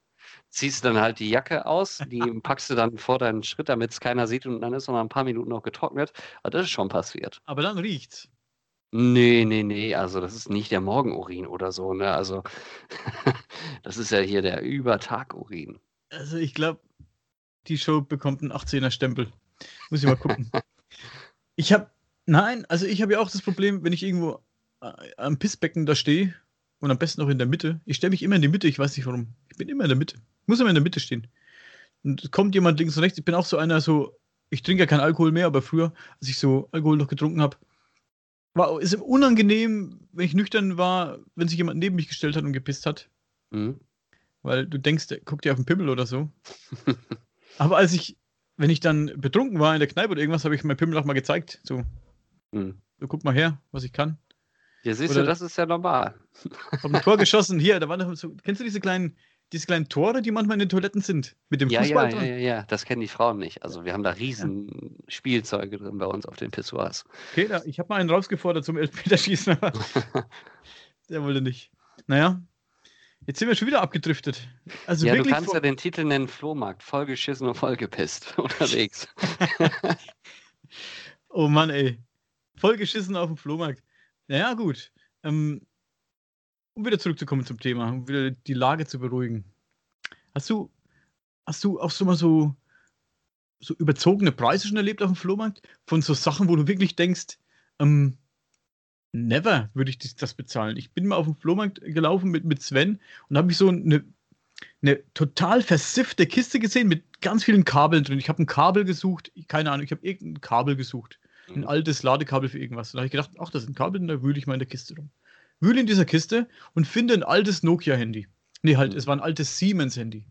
ziehst dann halt die Jacke aus, die packst du dann vor deinen Schritt, damit es keiner sieht und dann ist noch ein paar Minuten noch getrocknet. Aber das ist schon passiert. Aber dann riecht's. Nee, nee, nee, also das ist nicht der Morgenurin oder so, ne? Also das ist ja hier der Übertagurin. Also ich glaube, die Show bekommt einen 18er Stempel. Muss ich mal gucken. ich habe, nein, also ich habe ja auch das Problem, wenn ich irgendwo äh, am Pissbecken da stehe und am besten auch in der Mitte. Ich stelle mich immer in die Mitte, ich weiß nicht warum. Ich bin immer in der Mitte. Muss immer in der Mitte stehen. Und kommt jemand links und rechts. Ich bin auch so einer, so, ich trinke ja keinen Alkohol mehr, aber früher, als ich so Alkohol noch getrunken habe, war es unangenehm, wenn ich nüchtern war, wenn sich jemand neben mich gestellt hat und gepisst hat. Mhm. Weil du denkst, der guckt dir auf den Pimmel oder so. aber als ich, wenn ich dann betrunken war in der Kneipe oder irgendwas, habe ich meinen Pimmel auch mal gezeigt. So, mhm. so guck mal her, was ich kann. Ja, siehst oder, du, das ist ja normal. Hab ein Tor geschossen. Hier, da waren so, kennst du diese kleinen, diese kleinen Tore, die manchmal in den Toiletten sind? Mit dem ja, Fußball ja, ja, ja, ja, das kennen die Frauen nicht. Also wir haben da riesen ja. Spielzeuge drin bei uns auf den Pissoirs. Okay, da, ich habe mal einen rausgefordert zum Elfmeterschießen, aber der wollte nicht. Naja, jetzt sind wir schon wieder abgedriftet. Also ja, du kannst ja den Titel nennen Flohmarkt, vollgeschissen und vollgepisst unterwegs. oh Mann, ey. Vollgeschissen auf dem Flohmarkt. Naja, gut. Ähm, um wieder zurückzukommen zum Thema, um wieder die Lage zu beruhigen. Hast du, hast du auch so mal so, so überzogene Preise schon erlebt auf dem Flohmarkt? Von so Sachen, wo du wirklich denkst, ähm, never würde ich das bezahlen. Ich bin mal auf dem Flohmarkt gelaufen mit, mit Sven und habe ich so eine, eine total versiffte Kiste gesehen mit ganz vielen Kabeln drin. Ich habe ein Kabel gesucht, keine Ahnung, ich habe irgendein Kabel gesucht. Ein mhm. altes Ladekabel für irgendwas. Da habe ich gedacht, ach, das sind Kabel, da wühle ich mal in der Kiste rum wühle in dieser Kiste und finde ein altes Nokia-Handy. Nee, halt, mhm. es war ein altes Siemens-Handy.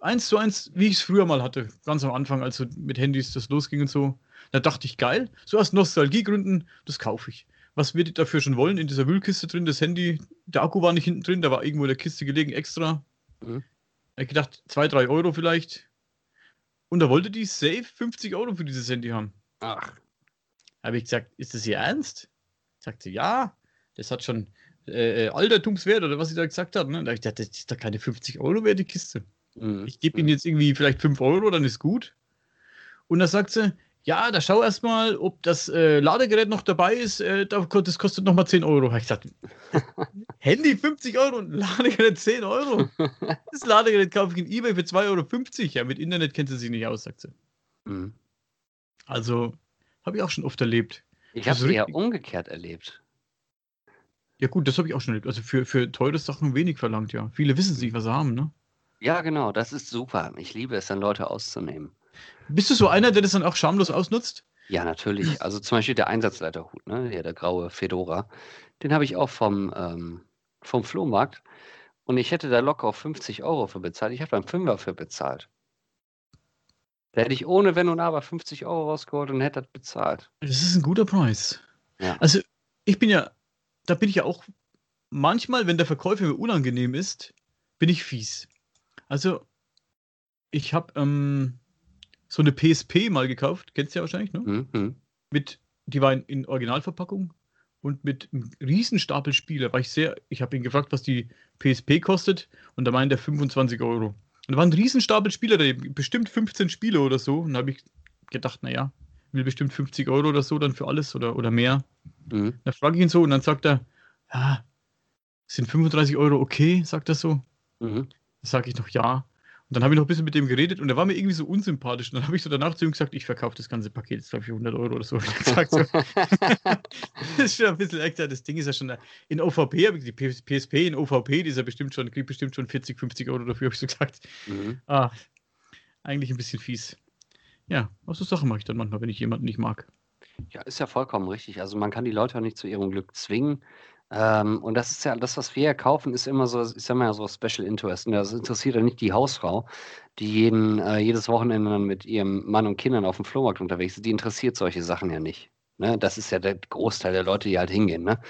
Eins zu eins, wie ich es früher mal hatte, ganz am Anfang, als so mit Handys das losging und so. Da dachte ich, geil, so aus Nostalgiegründen, das kaufe ich. Was würde ich dafür schon wollen? In dieser Wühlkiste drin, das Handy, der Akku war nicht hinten drin, da war irgendwo in der Kiste gelegen, extra. Mhm. Ich gedacht, 2, 3 Euro vielleicht. Und da wollte die safe 50 Euro für dieses Handy haben. Ach. Habe ich gesagt, ist das hier ernst? Sagt sie, ja das hat schon äh, äh, Altertumswert oder was sie da gesagt hat. Ne? Da ich dachte, das ist doch keine 50 Euro wert, die Kiste. Mhm. Ich gebe ihnen jetzt irgendwie vielleicht 5 Euro, dann ist gut. Und da sagt sie, ja, da schau erst mal, ob das äh, Ladegerät noch dabei ist. Äh, das kostet nochmal 10 Euro. Ich gesagt, Handy 50 Euro und Ladegerät 10 Euro. Das Ladegerät kaufe ich in Ebay für 2,50 Euro. Ja, mit Internet kennt sie sich nicht aus, sagt sie. Mhm. Also, habe ich auch schon oft erlebt. Ich habe es eher umgekehrt erlebt. Ja, gut, das habe ich auch schon erlebt. Also für, für teure Sachen wenig verlangt, ja. Viele wissen nicht, was sie haben, ne? Ja, genau, das ist super. Ich liebe es, dann Leute auszunehmen. Bist du so einer, der das dann auch schamlos ausnutzt? Ja, natürlich. Also zum Beispiel der Einsatzleiterhut, ne? Ja, der graue Fedora. Den habe ich auch vom, ähm, vom Flohmarkt. Und ich hätte da locker auf 50 Euro für bezahlt. Ich habe dann Fünfer für bezahlt. Da hätte ich ohne Wenn und Aber 50 Euro rausgeholt und hätte das bezahlt. Das ist ein guter Preis. Ja. Also ich bin ja da bin ich ja auch manchmal, wenn der Verkäufer mir unangenehm ist, bin ich fies. Also, ich habe ähm, so eine PSP mal gekauft, kennst du ja wahrscheinlich, ne? Mhm. Mit, die war in, in, Originalverpackung und mit einem Riesenstapel Spiele. War ich sehr, ich habe ihn gefragt, was die PSP kostet und da meinte er 25 Euro. Und da waren ein Riesenstapel Spiele, da bestimmt 15 Spiele oder so. Und da habe ich gedacht, naja, will bestimmt 50 Euro oder so dann für alles oder, oder mehr. Mhm. Da frage ich ihn so und dann sagt er, ja, sind 35 Euro okay, sagt er so. Mhm. Da sage ich noch ja. Und dann habe ich noch ein bisschen mit dem geredet und er war mir irgendwie so unsympathisch. Und dann habe ich so danach zu ihm gesagt, ich verkaufe das ganze Paket jetzt, glaube ich, für 100 Euro oder so. Gesagt, so. das ist schon ein bisschen echt, das Ding ist ja schon in OVP, die PSP in OVP, die ist ja bestimmt schon, kriegt bestimmt schon 40, 50 Euro dafür, habe ich so gesagt. Mhm. Ah, eigentlich ein bisschen fies. Ja, was so Sachen mache ich dann manchmal, wenn ich jemanden nicht mag. Ja, ist ja vollkommen richtig. Also man kann die Leute auch nicht zu ihrem Glück zwingen. Ähm, und das ist ja das, was wir ja kaufen, ist immer so, ich sag mal so Special Interest. Und das interessiert ja nicht die Hausfrau, die jeden, äh, jedes Wochenende dann mit ihrem Mann und Kindern auf dem Flohmarkt unterwegs ist. Die interessiert solche Sachen ja nicht. Ne? Das ist ja der Großteil der Leute, die halt hingehen. Ne?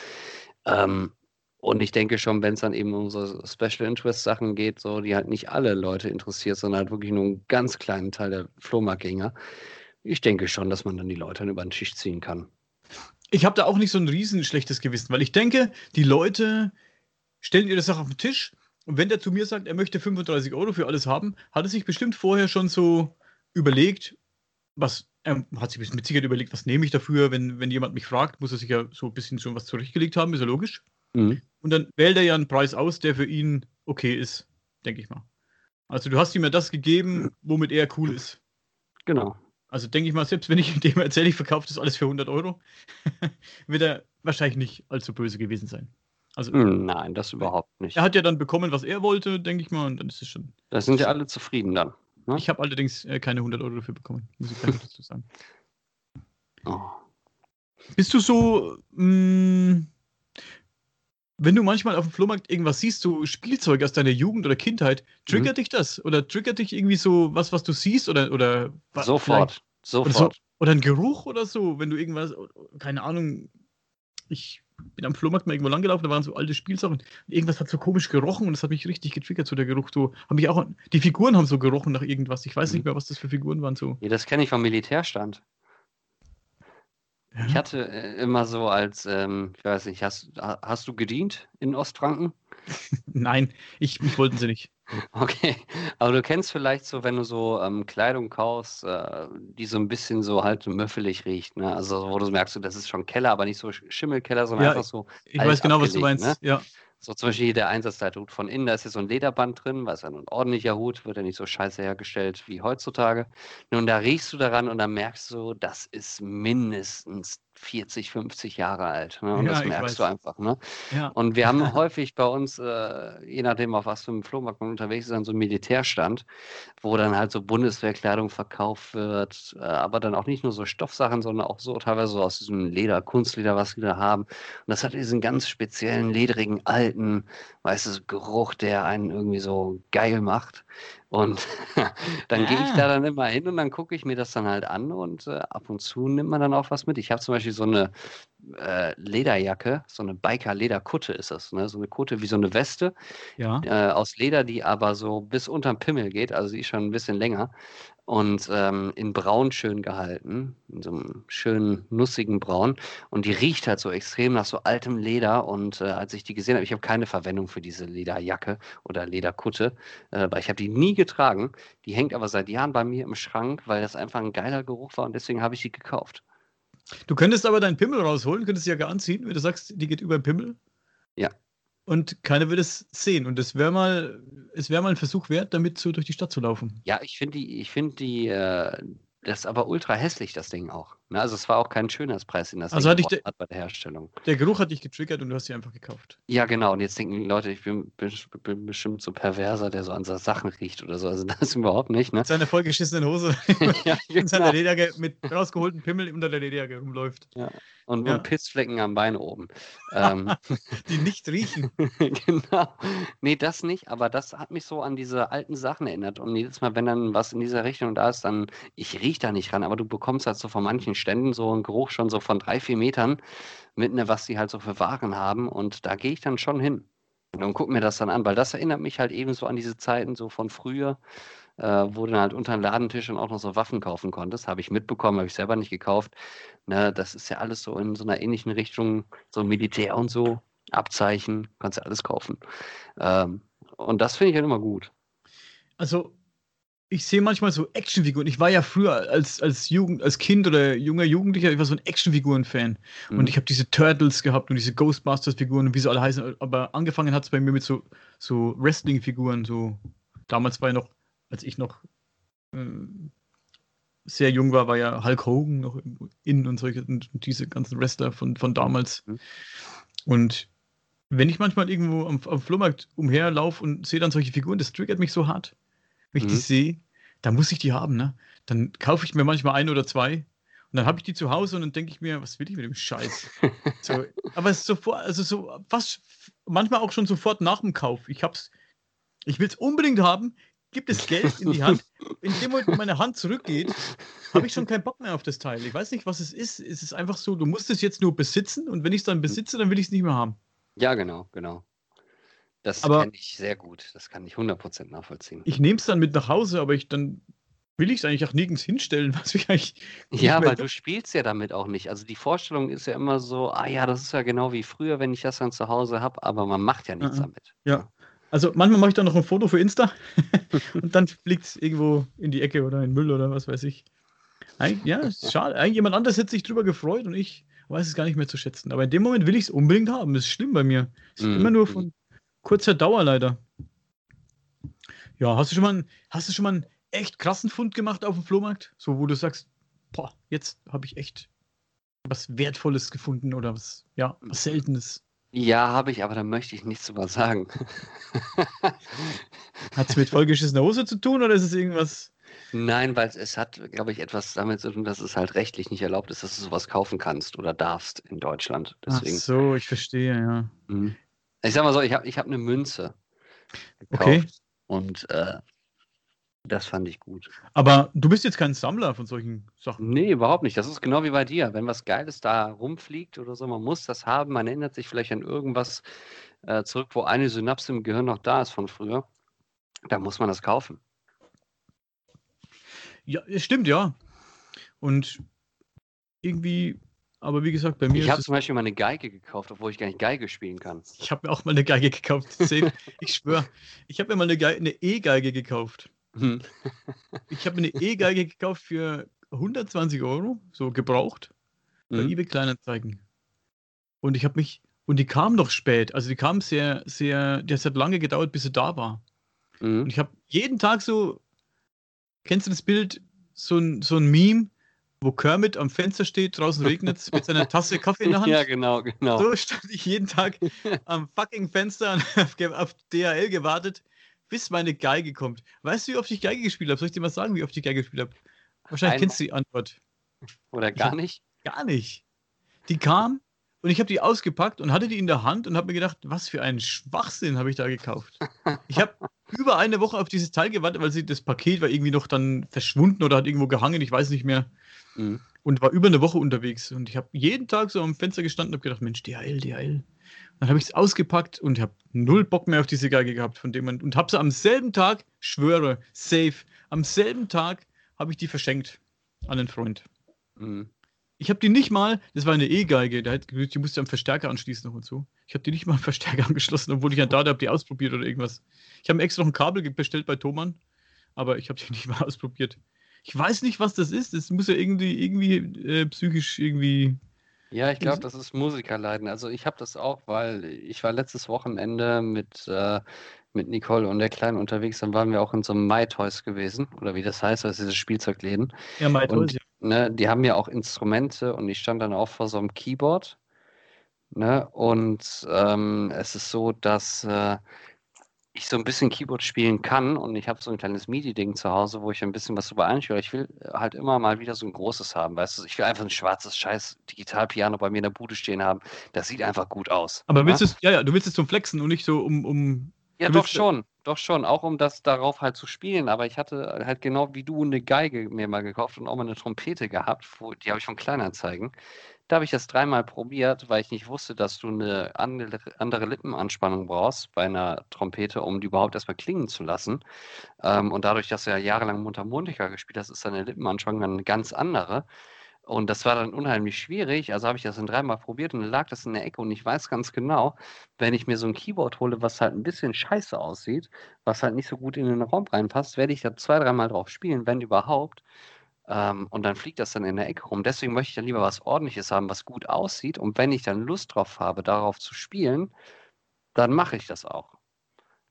Ähm, und ich denke schon, wenn es dann eben um so Special Interest Sachen geht, so die halt nicht alle Leute interessiert, sondern halt wirklich nur einen ganz kleinen Teil der Flohmarktgänger, ich denke schon, dass man dann die Leute dann über den Tisch ziehen kann. Ich habe da auch nicht so ein riesen schlechtes Gewissen, weil ich denke, die Leute stellen ihre Sache auf den Tisch und wenn der zu mir sagt, er möchte 35 Euro für alles haben, hat er sich bestimmt vorher schon so überlegt, was er hat sich mit Sicherheit überlegt, was nehme ich dafür, wenn, wenn jemand mich fragt, muss er sich ja so ein bisschen schon was zurechtgelegt haben, ist ja logisch. Mhm. Und dann wählt er ja einen Preis aus, der für ihn okay ist, denke ich mal. Also du hast ihm ja das gegeben, womit er cool ist. Genau. Also denke ich mal, selbst wenn ich dem erzähle, ich verkaufe das alles für 100 Euro, wird er wahrscheinlich nicht allzu böse gewesen sein. Also, hm, Nein, das überhaupt nicht. Er hat ja dann bekommen, was er wollte, denke ich mal, und dann ist es schon. Da sind ja alle zufrieden dann. Ne? Ich habe allerdings äh, keine 100 Euro dafür bekommen, muss ich dazu sagen. Oh. Bist du so, mh, mm, wenn du manchmal auf dem Flohmarkt irgendwas siehst, so Spielzeug aus deiner Jugend oder Kindheit, triggert mhm. dich das? Oder triggert dich irgendwie so was, was du siehst? Oder, oder Sofort, sofort. Oder, so, oder ein Geruch oder so, wenn du irgendwas, keine Ahnung, ich bin am Flohmarkt mal irgendwo langgelaufen, da waren so alte Spielsachen. Und irgendwas hat so komisch gerochen und das hat mich richtig getriggert, so der Geruch. So, hab ich auch, die Figuren haben so gerochen nach irgendwas. Ich weiß nicht mhm. mehr, was das für Figuren waren. So. Ja, das kenne ich vom Militärstand. Ja. Ich hatte äh, immer so als, ähm, ich weiß nicht, hast, hast du gedient in Ostfranken? Nein, ich, ich wollten sie nicht. Okay, aber du kennst vielleicht so, wenn du so ähm, Kleidung kaufst, äh, die so ein bisschen so halt möffelig riecht, ne? Also wo du merkst, das ist schon Keller, aber nicht so Schimmelkeller, sondern ja, einfach so. Ich weiß genau, was du meinst. Ne? Ja. So zum Beispiel der Einsatzleiterhut von innen, da ist ja so ein Lederband drin, was ja ein ordentlicher Hut, wird ja nicht so scheiße hergestellt wie heutzutage. Nun, da riechst du daran und dann merkst du, das ist mindestens 40, 50 Jahre alt. Ne? Und ja, das merkst du einfach. Ne? Ja. Und wir haben häufig bei uns, äh, je nachdem, auf was für einem Flohmarkt man unterwegs ist, dann so einen Militärstand, wo dann halt so Bundeswehrkleidung verkauft wird, äh, aber dann auch nicht nur so Stoffsachen, sondern auch so teilweise so aus diesem Leder, Kunstleder, was die da haben. Und das hat diesen ganz speziellen, ledrigen, alten, weißt du, Geruch, der einen irgendwie so geil macht. Und dann ja. gehe ich da dann immer hin und dann gucke ich mir das dann halt an und äh, ab und zu nimmt man dann auch was mit. Ich habe zum Beispiel so eine äh, Lederjacke, so eine Biker-Lederkutte ist das, ne? so eine Kutte wie so eine Weste ja. äh, aus Leder, die aber so bis unterm Pimmel geht, also die ist schon ein bisschen länger und ähm, in Braun schön gehalten, in so einem schönen, nussigen Braun. Und die riecht halt so extrem nach so altem Leder. Und äh, als ich die gesehen habe, ich habe keine Verwendung für diese Lederjacke oder Lederkutte, äh, weil ich habe die nie getragen. Die hängt aber seit Jahren bei mir im Schrank, weil das einfach ein geiler Geruch war und deswegen habe ich die gekauft. Du könntest aber deinen Pimmel rausholen, könntest die Jacke anziehen, wenn du sagst, die geht über den Pimmel. Ja und keiner würde es sehen. Und es wäre mal, es wäre mal ein Versuch wert, damit so durch die Stadt zu laufen. Ja, ich finde die, ich finde die, äh, das ist aber ultra hässlich, das Ding auch. Ne? Also es war auch kein Schönheitspreis, den das also Ding hat, hat bei der Herstellung. Der Geruch hat dich getriggert und du hast sie einfach gekauft. Ja, genau. Und jetzt denken die Leute, ich bin, bin bestimmt so perverser, der so an so Sachen riecht oder so. Also das überhaupt nicht. Ne? Seine vollgeschissenen Hose ja, genau. in seiner Lederjacke mit rausgeholten Pimmel unter der Lederjacke rumläuft. Ja. Und, ja. und Pissflecken am Bein oben. ähm, die nicht riechen. genau. Nee, das nicht, aber das hat mich so an diese alten Sachen erinnert. Und jedes Mal, wenn dann was in dieser Richtung da ist, dann, ich rieche da nicht ran, aber du bekommst halt so von manchen Ständen so einen Geruch schon so von drei, vier Metern mit, ne, was sie halt so für Waren haben. Und da gehe ich dann schon hin. Und guck mir das dann an, weil das erinnert mich halt eben so an diese Zeiten so von früher äh, wo du halt unter den Ladentisch und auch noch so Waffen kaufen konntest. Habe ich mitbekommen, habe ich selber nicht gekauft. Ne, das ist ja alles so in so einer ähnlichen Richtung, so Militär und so, Abzeichen, kannst ja alles kaufen. Ähm, und das finde ich halt immer gut. Also, ich sehe manchmal so Actionfiguren. Ich war ja früher als, als Jugend, als Kind oder junger Jugendlicher, ich war so ein Actionfiguren-Fan. Mhm. Und ich habe diese Turtles gehabt und diese Ghostbusters-Figuren und wie sie alle heißen. Aber angefangen hat es bei mir mit so, so Wrestling-Figuren. So. Damals war ja noch als ich noch äh, sehr jung war, war ja Hulk Hogan noch in und solche und diese ganzen Wrestler von, von damals. Mhm. Und wenn ich manchmal irgendwo am, am Flohmarkt umherlaufe und sehe dann solche Figuren, das triggert mich so hart. Wenn ich mhm. die sehe, dann muss ich die haben, ne? Dann kaufe ich mir manchmal ein oder zwei und dann habe ich die zu Hause und dann denke ich mir, was will ich mit dem Scheiß? so, aber es ist sofort, also so fast manchmal auch schon sofort nach dem Kauf. Ich hab's, ich will es unbedingt haben gibt es Geld in die Hand. In dem Moment, wo meine Hand zurückgeht, habe ich schon keinen Bock mehr auf das Teil. Ich weiß nicht, was es ist. Es ist einfach so, du musst es jetzt nur besitzen und wenn ich es dann besitze, dann will ich es nicht mehr haben. Ja, genau, genau. Das kenne ich sehr gut. Das kann ich 100% nachvollziehen. Ich nehme es dann mit nach Hause, aber ich dann will ich es eigentlich auch nirgends hinstellen, was ich eigentlich. Ja, weil du spielst ja damit auch nicht. Also die Vorstellung ist ja immer so, ah ja, das ist ja genau wie früher, wenn ich das dann zu Hause habe, aber man macht ja nichts uh -uh. damit. Ja. Also manchmal mache ich dann noch ein Foto für Insta und dann fliegt es irgendwo in die Ecke oder in Müll oder was weiß ich. Eig ja, ist schade. Eigentlich jemand anderes hätte sich drüber gefreut und ich weiß es gar nicht mehr zu schätzen. Aber in dem Moment will ich es unbedingt haben. Das ist schlimm bei mir. Es ist mm. immer nur von kurzer Dauer leider. Ja, hast du schon mal, einen, hast du schon mal einen echt krassen Fund gemacht auf dem Flohmarkt? So, wo du sagst, boah, jetzt habe ich echt was Wertvolles gefunden oder was, ja, was Seltenes. Ja, habe ich, aber da möchte ich nichts drüber sagen. Hat es mit vollgeschissener Hose zu tun oder ist es irgendwas? Nein, weil es hat, glaube ich, etwas damit zu tun, dass es halt rechtlich nicht erlaubt ist, dass du sowas kaufen kannst oder darfst in Deutschland. Deswegen. Ach so, ich verstehe, ja. Mhm. Ich sag mal so, ich habe ich hab eine Münze gekauft okay. und äh, das fand ich gut. Aber du bist jetzt kein Sammler von solchen Sachen. Nee, überhaupt nicht. Das ist genau wie bei dir. Wenn was Geiles da rumfliegt oder so, man muss das haben. Man erinnert sich vielleicht an irgendwas äh, zurück, wo eine Synapse im Gehirn noch da ist von früher. Da muss man das kaufen. Ja, stimmt, ja. Und irgendwie, aber wie gesagt, bei mir. Ich habe zum Beispiel mal eine Geige gekauft, obwohl ich gar nicht Geige spielen kann. Ich habe mir auch mal eine Geige gekauft. ich schwöre. Ich habe mir mal eine E-Geige gekauft. Hm. ich habe mir eine E-Geige gekauft für 120 Euro, so gebraucht, bei mhm. eBay Kleinanzeigen. Und ich habe mich, und die kam noch spät, also die kam sehr, sehr, das hat lange gedauert, bis sie da war. Mhm. Und ich habe jeden Tag so, kennst du das Bild, so ein, so ein Meme, wo Kermit am Fenster steht, draußen regnet es, mit seiner Tasse Kaffee in der Hand. Ja, genau, genau. So stand ich jeden Tag am fucking Fenster und habe auf DHL gewartet, bis meine Geige kommt. Weißt du, wie oft ich Geige gespielt habe? Soll ich dir mal sagen, wie oft ich Geige gespielt habe? Wahrscheinlich Ein kennst du die Antwort. Oder gar nicht? Gar nicht. Die kam und ich habe die ausgepackt und hatte die in der Hand und habe mir gedacht, was für einen Schwachsinn habe ich da gekauft. Ich habe über eine Woche auf dieses Teil gewartet, weil sie, das Paket war irgendwie noch dann verschwunden oder hat irgendwo gehangen, ich weiß nicht mehr. Mhm. Und war über eine Woche unterwegs. Und ich habe jeden Tag so am Fenster gestanden und habe gedacht, Mensch, DHL, DHL. Dann habe ich es ausgepackt und habe null Bock mehr auf diese Geige gehabt von dem und habe sie am selben Tag, schwöre, safe, am selben Tag habe ich die verschenkt an einen Freund. Mhm. Ich habe die nicht mal, das war eine E-Geige, die musste am Verstärker anschließen noch und so. Ich habe die nicht mal am Verstärker angeschlossen, obwohl ich ja da habe die ausprobiert oder irgendwas. Ich habe extra noch ein Kabel bestellt bei Thomann, aber ich habe die nicht mal ausprobiert. Ich weiß nicht, was das ist. Das muss ja irgendwie, irgendwie äh, psychisch irgendwie ja, ich glaube, das ist Musikerleiden. Also ich habe das auch, weil ich war letztes Wochenende mit, äh, mit Nicole und der Kleinen unterwegs, dann waren wir auch in so einem MyToys gewesen, oder wie das heißt, also diese Spielzeugläden. Ja, MyToys, ja. Ne, die haben ja auch Instrumente und ich stand dann auch vor so einem Keyboard. Ne, und ähm, es ist so, dass äh, ich so ein bisschen Keyboard spielen kann und ich habe so ein kleines MIDI-Ding zu Hause, wo ich ein bisschen was drüber einstelle. Ich will halt immer mal wieder so ein großes haben, weißt du? Ich will einfach ein schwarzes Scheiß Digitalpiano bei mir in der Bude stehen haben. Das sieht einfach gut aus. Aber willst ja? Du ja, ja, du willst es zum Flexen und nicht so um. um ja, doch schon, doch schon, auch um das darauf halt zu spielen. Aber ich hatte halt genau wie du eine Geige mir mal gekauft und auch mal eine Trompete gehabt, wo, die habe ich von Kleinanzeigen. Da habe ich das dreimal probiert, weil ich nicht wusste, dass du eine andere Lippenanspannung brauchst bei einer Trompete, um die überhaupt erstmal klingen zu lassen. Ähm, und dadurch, dass du ja jahrelang Mundharmonika gespielt hast, ist deine Lippenanspannung dann eine ganz andere. Und das war dann unheimlich schwierig. Also habe ich das dann dreimal probiert und dann lag das in der Ecke. Und ich weiß ganz genau, wenn ich mir so ein Keyboard hole, was halt ein bisschen scheiße aussieht, was halt nicht so gut in den Raum reinpasst, werde ich da zwei, dreimal drauf spielen, wenn überhaupt. Ähm, und dann fliegt das dann in der Ecke rum. Deswegen möchte ich dann lieber was Ordentliches haben, was gut aussieht. Und wenn ich dann Lust drauf habe, darauf zu spielen, dann mache ich das auch.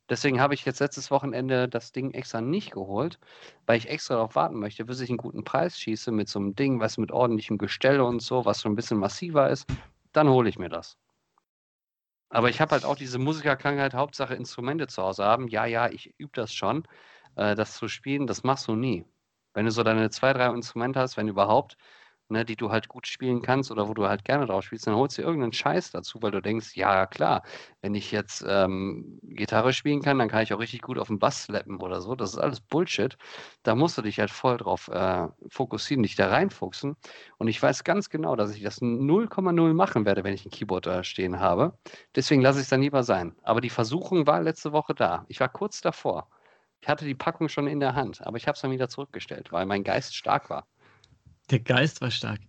Deswegen habe ich jetzt letztes Wochenende das Ding extra nicht geholt, weil ich extra darauf warten möchte, bis ich einen guten Preis schieße mit so einem Ding, was mit ordentlichem Gestell und so, was so ein bisschen massiver ist. Dann hole ich mir das. Aber ich habe halt auch diese Musikerkrankheit, Hauptsache Instrumente zu Hause haben. Ja, ja, ich übe das schon. Äh, das zu spielen, das machst du nie. Wenn du so deine zwei, drei Instrumente hast, wenn überhaupt, ne, die du halt gut spielen kannst oder wo du halt gerne drauf spielst, dann holst du irgendeinen Scheiß dazu, weil du denkst, ja klar, wenn ich jetzt ähm, Gitarre spielen kann, dann kann ich auch richtig gut auf den Bass slappen oder so. Das ist alles Bullshit. Da musst du dich halt voll drauf äh, fokussieren, dich da reinfuchsen. Und ich weiß ganz genau, dass ich das 0,0 machen werde, wenn ich ein Keyboard da stehen habe. Deswegen lasse ich es dann lieber sein. Aber die Versuchung war letzte Woche da. Ich war kurz davor. Ich hatte die Packung schon in der Hand, aber ich habe es dann wieder zurückgestellt, weil mein Geist stark war. Der Geist war stark.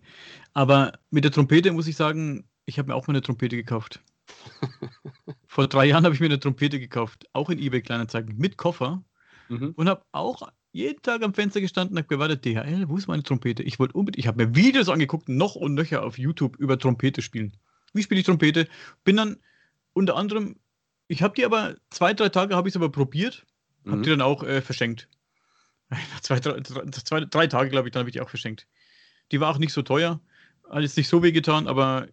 Aber mit der Trompete muss ich sagen, ich habe mir auch mal eine Trompete gekauft. Vor drei Jahren habe ich mir eine Trompete gekauft, auch in eBay Kleinanzeigen, mit Koffer. Mhm. Und habe auch jeden Tag am Fenster gestanden und habe gewartet, DHL, wo ist meine Trompete? Ich wollte unbedingt, ich habe mir Videos angeguckt, noch und nöcher auf YouTube über Trompete spielen. Wie spiele ich Trompete? Bin dann unter anderem, ich habe die aber, zwei, drei Tage habe ich es aber probiert Mhm. Hab die dann auch äh, verschenkt. zwei, drei, zwei, drei Tage, glaube ich, dann habe ich die auch verschenkt. Die war auch nicht so teuer, hat jetzt nicht so weh getan, aber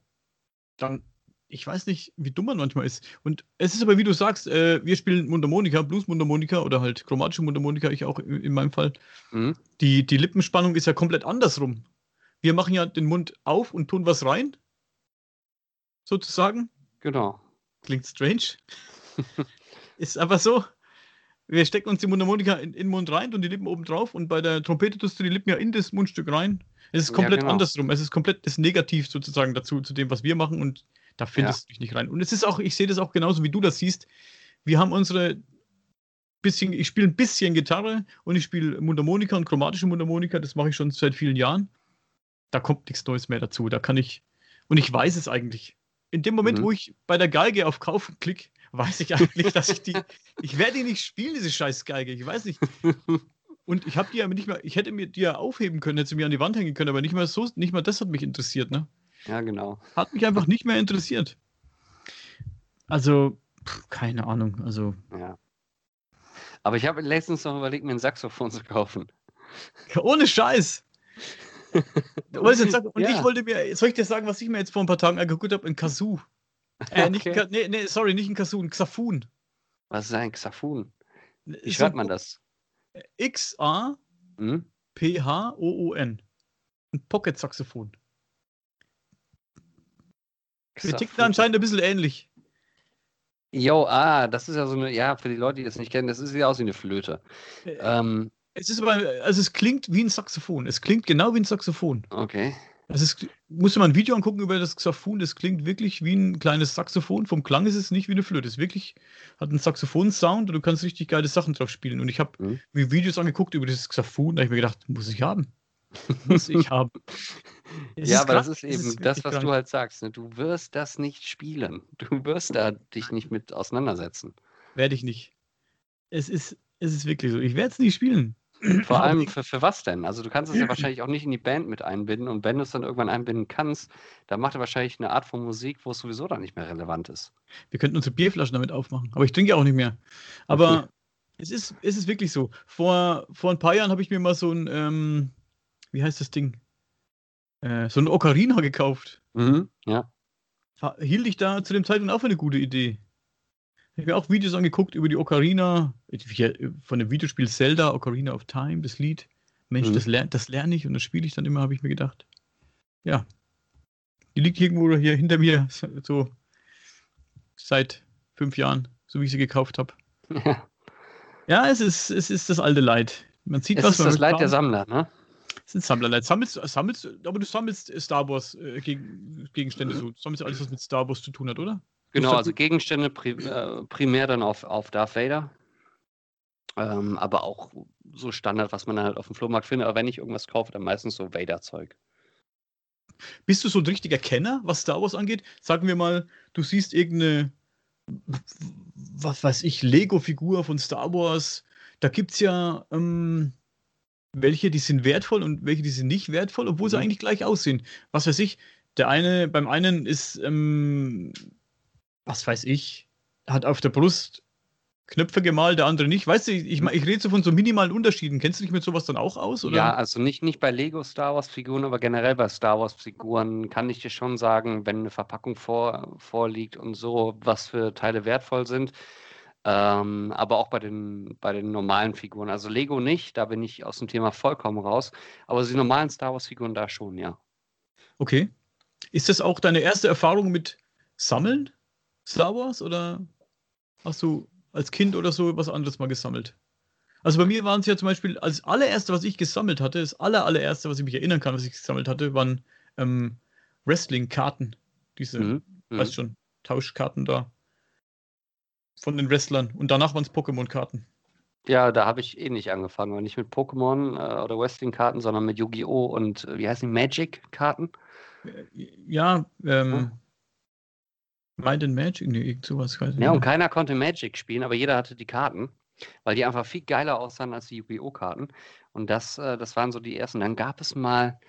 dann, ich weiß nicht, wie dumm man manchmal ist. Und es ist aber, wie du sagst, äh, wir spielen Mundharmonika, Blues-Mundharmonika oder halt chromatische Mundharmonika, ich auch in meinem Fall. Mhm. Die, die Lippenspannung ist ja komplett andersrum. Wir machen ja den Mund auf und tun was rein, sozusagen. Genau. Klingt strange. ist aber so. Wir stecken uns die Mundharmonika in, in den Mund rein und die Lippen oben drauf und bei der Trompete tust du die Lippen ja in das Mundstück rein. Es ist komplett ja, genau. andersrum. Es ist komplett das Negativ sozusagen dazu, zu dem, was wir machen und da findest ja. du dich nicht rein. Und es ist auch, ich sehe das auch genauso, wie du das siehst. Wir haben unsere bisschen, ich spiele ein bisschen Gitarre und ich spiele Mundharmonika und chromatische Mundharmonika, das mache ich schon seit vielen Jahren. Da kommt nichts Neues mehr dazu. Da kann ich, und ich weiß es eigentlich. In dem Moment, mhm. wo ich bei der Geige auf Kaufen klicke, weiß ich eigentlich, dass ich die. Ich werde die nicht spielen, diese scheiß Geige. Ich weiß nicht. Und ich habe die ja nicht mehr, ich hätte mir die ja aufheben können, hätte sie mir an die Wand hängen können, aber nicht mal so, nicht mal das hat mich interessiert, ne? Ja, genau. Hat mich einfach nicht mehr interessiert. Also, pff, keine Ahnung. Also. Ja. Aber ich habe letztens noch überlegt, mir ein Saxophon zu kaufen. Ohne Scheiß. und ja. ich wollte mir, soll ich dir sagen, was ich mir jetzt vor ein paar Tagen angeguckt habe? Ein Kazoo. Äh, nicht, okay. nee, nee, sorry, nicht ein ein Xafun. Was ist ein Xafun? Wie schreibt man das? X-A-P-H-O-O-N. Ein Pocket-Saxophon. Wir ticken anscheinend ein bisschen ähnlich. Jo, ah, das ist ja so eine, ja, für die Leute, die das nicht kennen, das ist ja aus wie eine Flöte. Äh, ähm, es ist aber, also es klingt wie ein Saxophon. Es klingt genau wie ein Saxophon. Okay. Das ist, musst du mal ein Video angucken über das Xaphon. Das klingt wirklich wie ein kleines Saxophon. Vom Klang ist es nicht wie eine Flöte. Es wirklich hat einen Saxophon-Sound und du kannst richtig geile Sachen drauf spielen. Und ich habe mhm. mir Videos angeguckt über dieses Xaphon. Da habe ich mir gedacht, muss ich haben. muss ich haben. ja, aber krass, das ist eben ist das, was krank. du halt sagst. Ne? Du wirst das nicht spielen. Du wirst da dich nicht mit auseinandersetzen. Werde ich nicht. Es ist, es ist wirklich so. Ich werde es nicht spielen. Vor allem für, für was denn? Also du kannst es ja wahrscheinlich auch nicht in die Band mit einbinden und wenn du es dann irgendwann einbinden kannst, dann macht er wahrscheinlich eine Art von Musik, wo es sowieso dann nicht mehr relevant ist. Wir könnten unsere Bierflaschen damit aufmachen, aber ich trinke ja auch nicht mehr. Aber okay. es, ist, es ist wirklich so. Vor, vor ein paar Jahren habe ich mir mal so ein, ähm, wie heißt das Ding? Äh, so ein Ocarina gekauft. Mhm, ja. Hielt ich da zu dem Zeitpunkt auch für eine gute Idee. Ich habe mir auch Videos angeguckt über die Ocarina, von dem Videospiel Zelda, Ocarina of Time, das Lied. Mensch, mhm. das, lerne das lerne ich und das spiele ich dann immer, habe ich mir gedacht. Ja. Die liegt irgendwo hier hinter mir, so seit fünf Jahren, so wie ich sie gekauft habe. Ja. ja, es ist, es ist das alte Leid. Man sieht es was. Es ist das Leid der Sammler, ne? Es sind Sammlerleid. Sammelst, sammelst, aber du sammelst Star Wars äh, Gegenstände mhm. so. Du sammelst alles, was mit Star Wars zu tun hat, oder? Genau, also Gegenstände äh, primär dann auf, auf Darth Vader. Ähm, aber auch so Standard, was man dann halt auf dem Flohmarkt findet. Aber wenn ich irgendwas kaufe, dann meistens so Vader-Zeug. Bist du so ein richtiger Kenner, was Star Wars angeht? Sagen wir mal, du siehst irgendeine, was weiß ich, Lego-Figur von Star Wars. Da gibt es ja ähm, welche, die sind wertvoll und welche, die sind nicht wertvoll, obwohl mhm. sie eigentlich gleich aussehen. Was weiß ich, der eine, beim einen ist ähm, was weiß ich, hat auf der Brust Knöpfe gemalt, der andere nicht. Weißt du, ich, ich, ich rede so von so minimalen Unterschieden. Kennst du dich mit sowas dann auch aus? Oder? Ja, also nicht, nicht bei Lego Star Wars Figuren, aber generell bei Star Wars Figuren kann ich dir schon sagen, wenn eine Verpackung vor, vorliegt und so, was für Teile wertvoll sind. Ähm, aber auch bei den, bei den normalen Figuren. Also Lego nicht, da bin ich aus dem Thema vollkommen raus. Aber die normalen Star Wars Figuren da schon, ja. Okay. Ist das auch deine erste Erfahrung mit Sammeln? Star Wars oder hast du als Kind oder so was anderes mal gesammelt? Also bei mir waren es ja zum Beispiel, als allererste, was ich gesammelt hatte, das aller, allererste, was ich mich erinnern kann, was ich gesammelt hatte, waren ähm, Wrestling-Karten. Diese, mhm. mhm. weißt schon, Tauschkarten da. Von den Wrestlern. Und danach waren es Pokémon-Karten. Ja, da habe ich eh nicht angefangen. Nicht mit Pokémon äh, oder Wrestling-Karten, sondern mit Yu-Gi-Oh! und äh, wie heißen die? Magic-Karten? Ja, ähm, ja. Might and Magic? Nee, irgend sowas. Weiß ja, und keiner konnte Magic spielen, aber jeder hatte die Karten, weil die einfach viel geiler aussahen als die Yu-Gi-Oh! Karten. Und das, äh, das waren so die ersten. Dann gab es mal,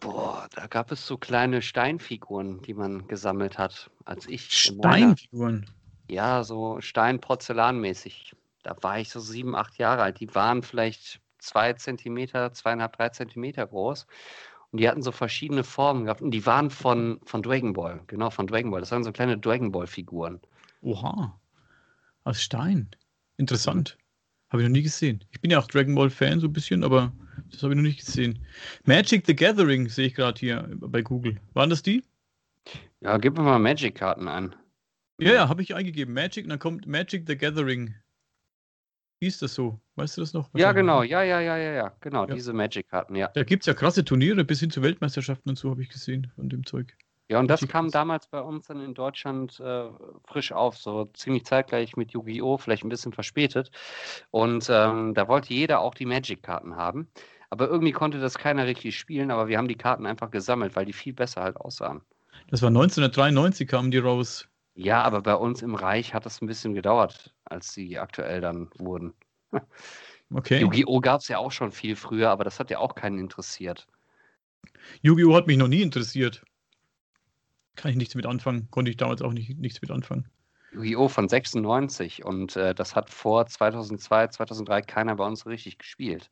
boah, da gab es so kleine Steinfiguren, die man gesammelt hat, als ich. Steinfiguren? Ja, so Stein-Porzellan-mäßig. da war ich so sieben, acht Jahre alt. Die waren vielleicht zwei Zentimeter, zweieinhalb, drei Zentimeter groß. Und die hatten so verschiedene Formen gehabt. Und die waren von, von Dragon Ball. Genau, von Dragon Ball. Das waren so kleine Dragon Ball-Figuren. Oha. Aus Stein. Interessant. Habe ich noch nie gesehen. Ich bin ja auch Dragon Ball Fan so ein bisschen, aber das habe ich noch nicht gesehen. Magic the Gathering sehe ich gerade hier bei Google. Waren das die? Ja, gib mir mal Magic-Karten an. Ja, ja, habe ich eingegeben. Magic, und dann kommt Magic the Gathering. Wie ist das so? Weißt du das noch? Ja, genau. Ja, ja, ja, ja, ja. Genau, ja. diese Magic-Karten, ja. Da gibt es ja krasse Turniere bis hin zu Weltmeisterschaften und so, habe ich gesehen von dem Zeug. Ja, und das kam damals bei uns dann in Deutschland äh, frisch auf, so ziemlich zeitgleich mit Yu-Gi-Oh!, vielleicht ein bisschen verspätet. Und ähm, da wollte jeder auch die Magic-Karten haben. Aber irgendwie konnte das keiner richtig spielen, aber wir haben die Karten einfach gesammelt, weil die viel besser halt aussahen. Das war 1993 kamen die raus. Ja, aber bei uns im Reich hat das ein bisschen gedauert, als sie aktuell dann wurden. Okay. Yu-Gi-Oh! gab es ja auch schon viel früher, aber das hat ja auch keinen interessiert. Yu-Gi-Oh! hat mich noch nie interessiert. Kann ich nichts mit anfangen. Konnte ich damals auch nicht, nichts mit anfangen. Yu-Gi-Oh! von 96 und äh, das hat vor 2002, 2003 keiner bei uns richtig gespielt.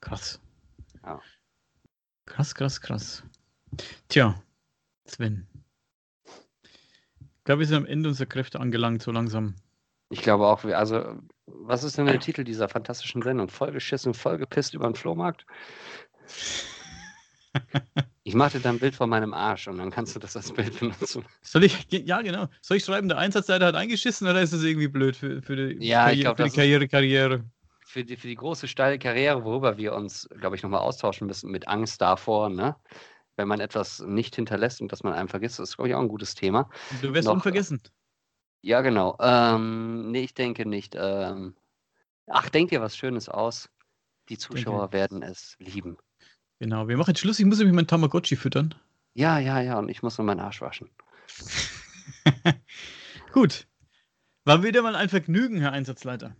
Krass. Ja. Krass, krass, krass. Tja, Sven. Ich glaube, wir sind am Ende unserer Kräfte angelangt, so langsam. Ich glaube auch, also, was ist denn der Titel dieser fantastischen Sendung? Vollgeschissen, vollgepisst über den Flohmarkt? Ich mache dir dann ein Bild von meinem Arsch und dann kannst du das als Bild benutzen. Soll ich, ja genau, soll ich schreiben, der Einsatzleiter hat eingeschissen oder ist das irgendwie blöd für, für die, ja, Karriere, glaub, für die Karriere, Karriere? Für die, für die große steile Karriere, worüber wir uns, glaube ich, nochmal austauschen müssen mit Angst davor, ne? Wenn man etwas nicht hinterlässt und das man einem vergisst, das ist, glaube ich, auch ein gutes Thema. Du wirst Noch, unvergessen. Ja, genau. Ähm, nee, ich denke nicht. Ähm, ach, denk dir was Schönes aus. Die Zuschauer werden es lieben. Genau, wir machen jetzt Schluss. Ich muss nämlich meinen Tamagotchi füttern. Ja, ja, ja, und ich muss nur meinen Arsch waschen. Gut. War wieder mal ein Vergnügen, Herr Einsatzleiter.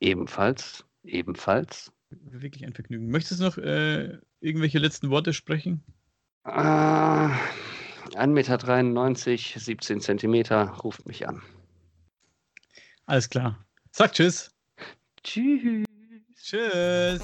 Ebenfalls, ebenfalls. Wirklich ein Vergnügen. Möchtest du noch äh, irgendwelche letzten Worte sprechen? Äh, 1,93 Meter, 17 Zentimeter, ruft mich an. Alles klar. Sag Tschüss. Tschüss. Tschüss.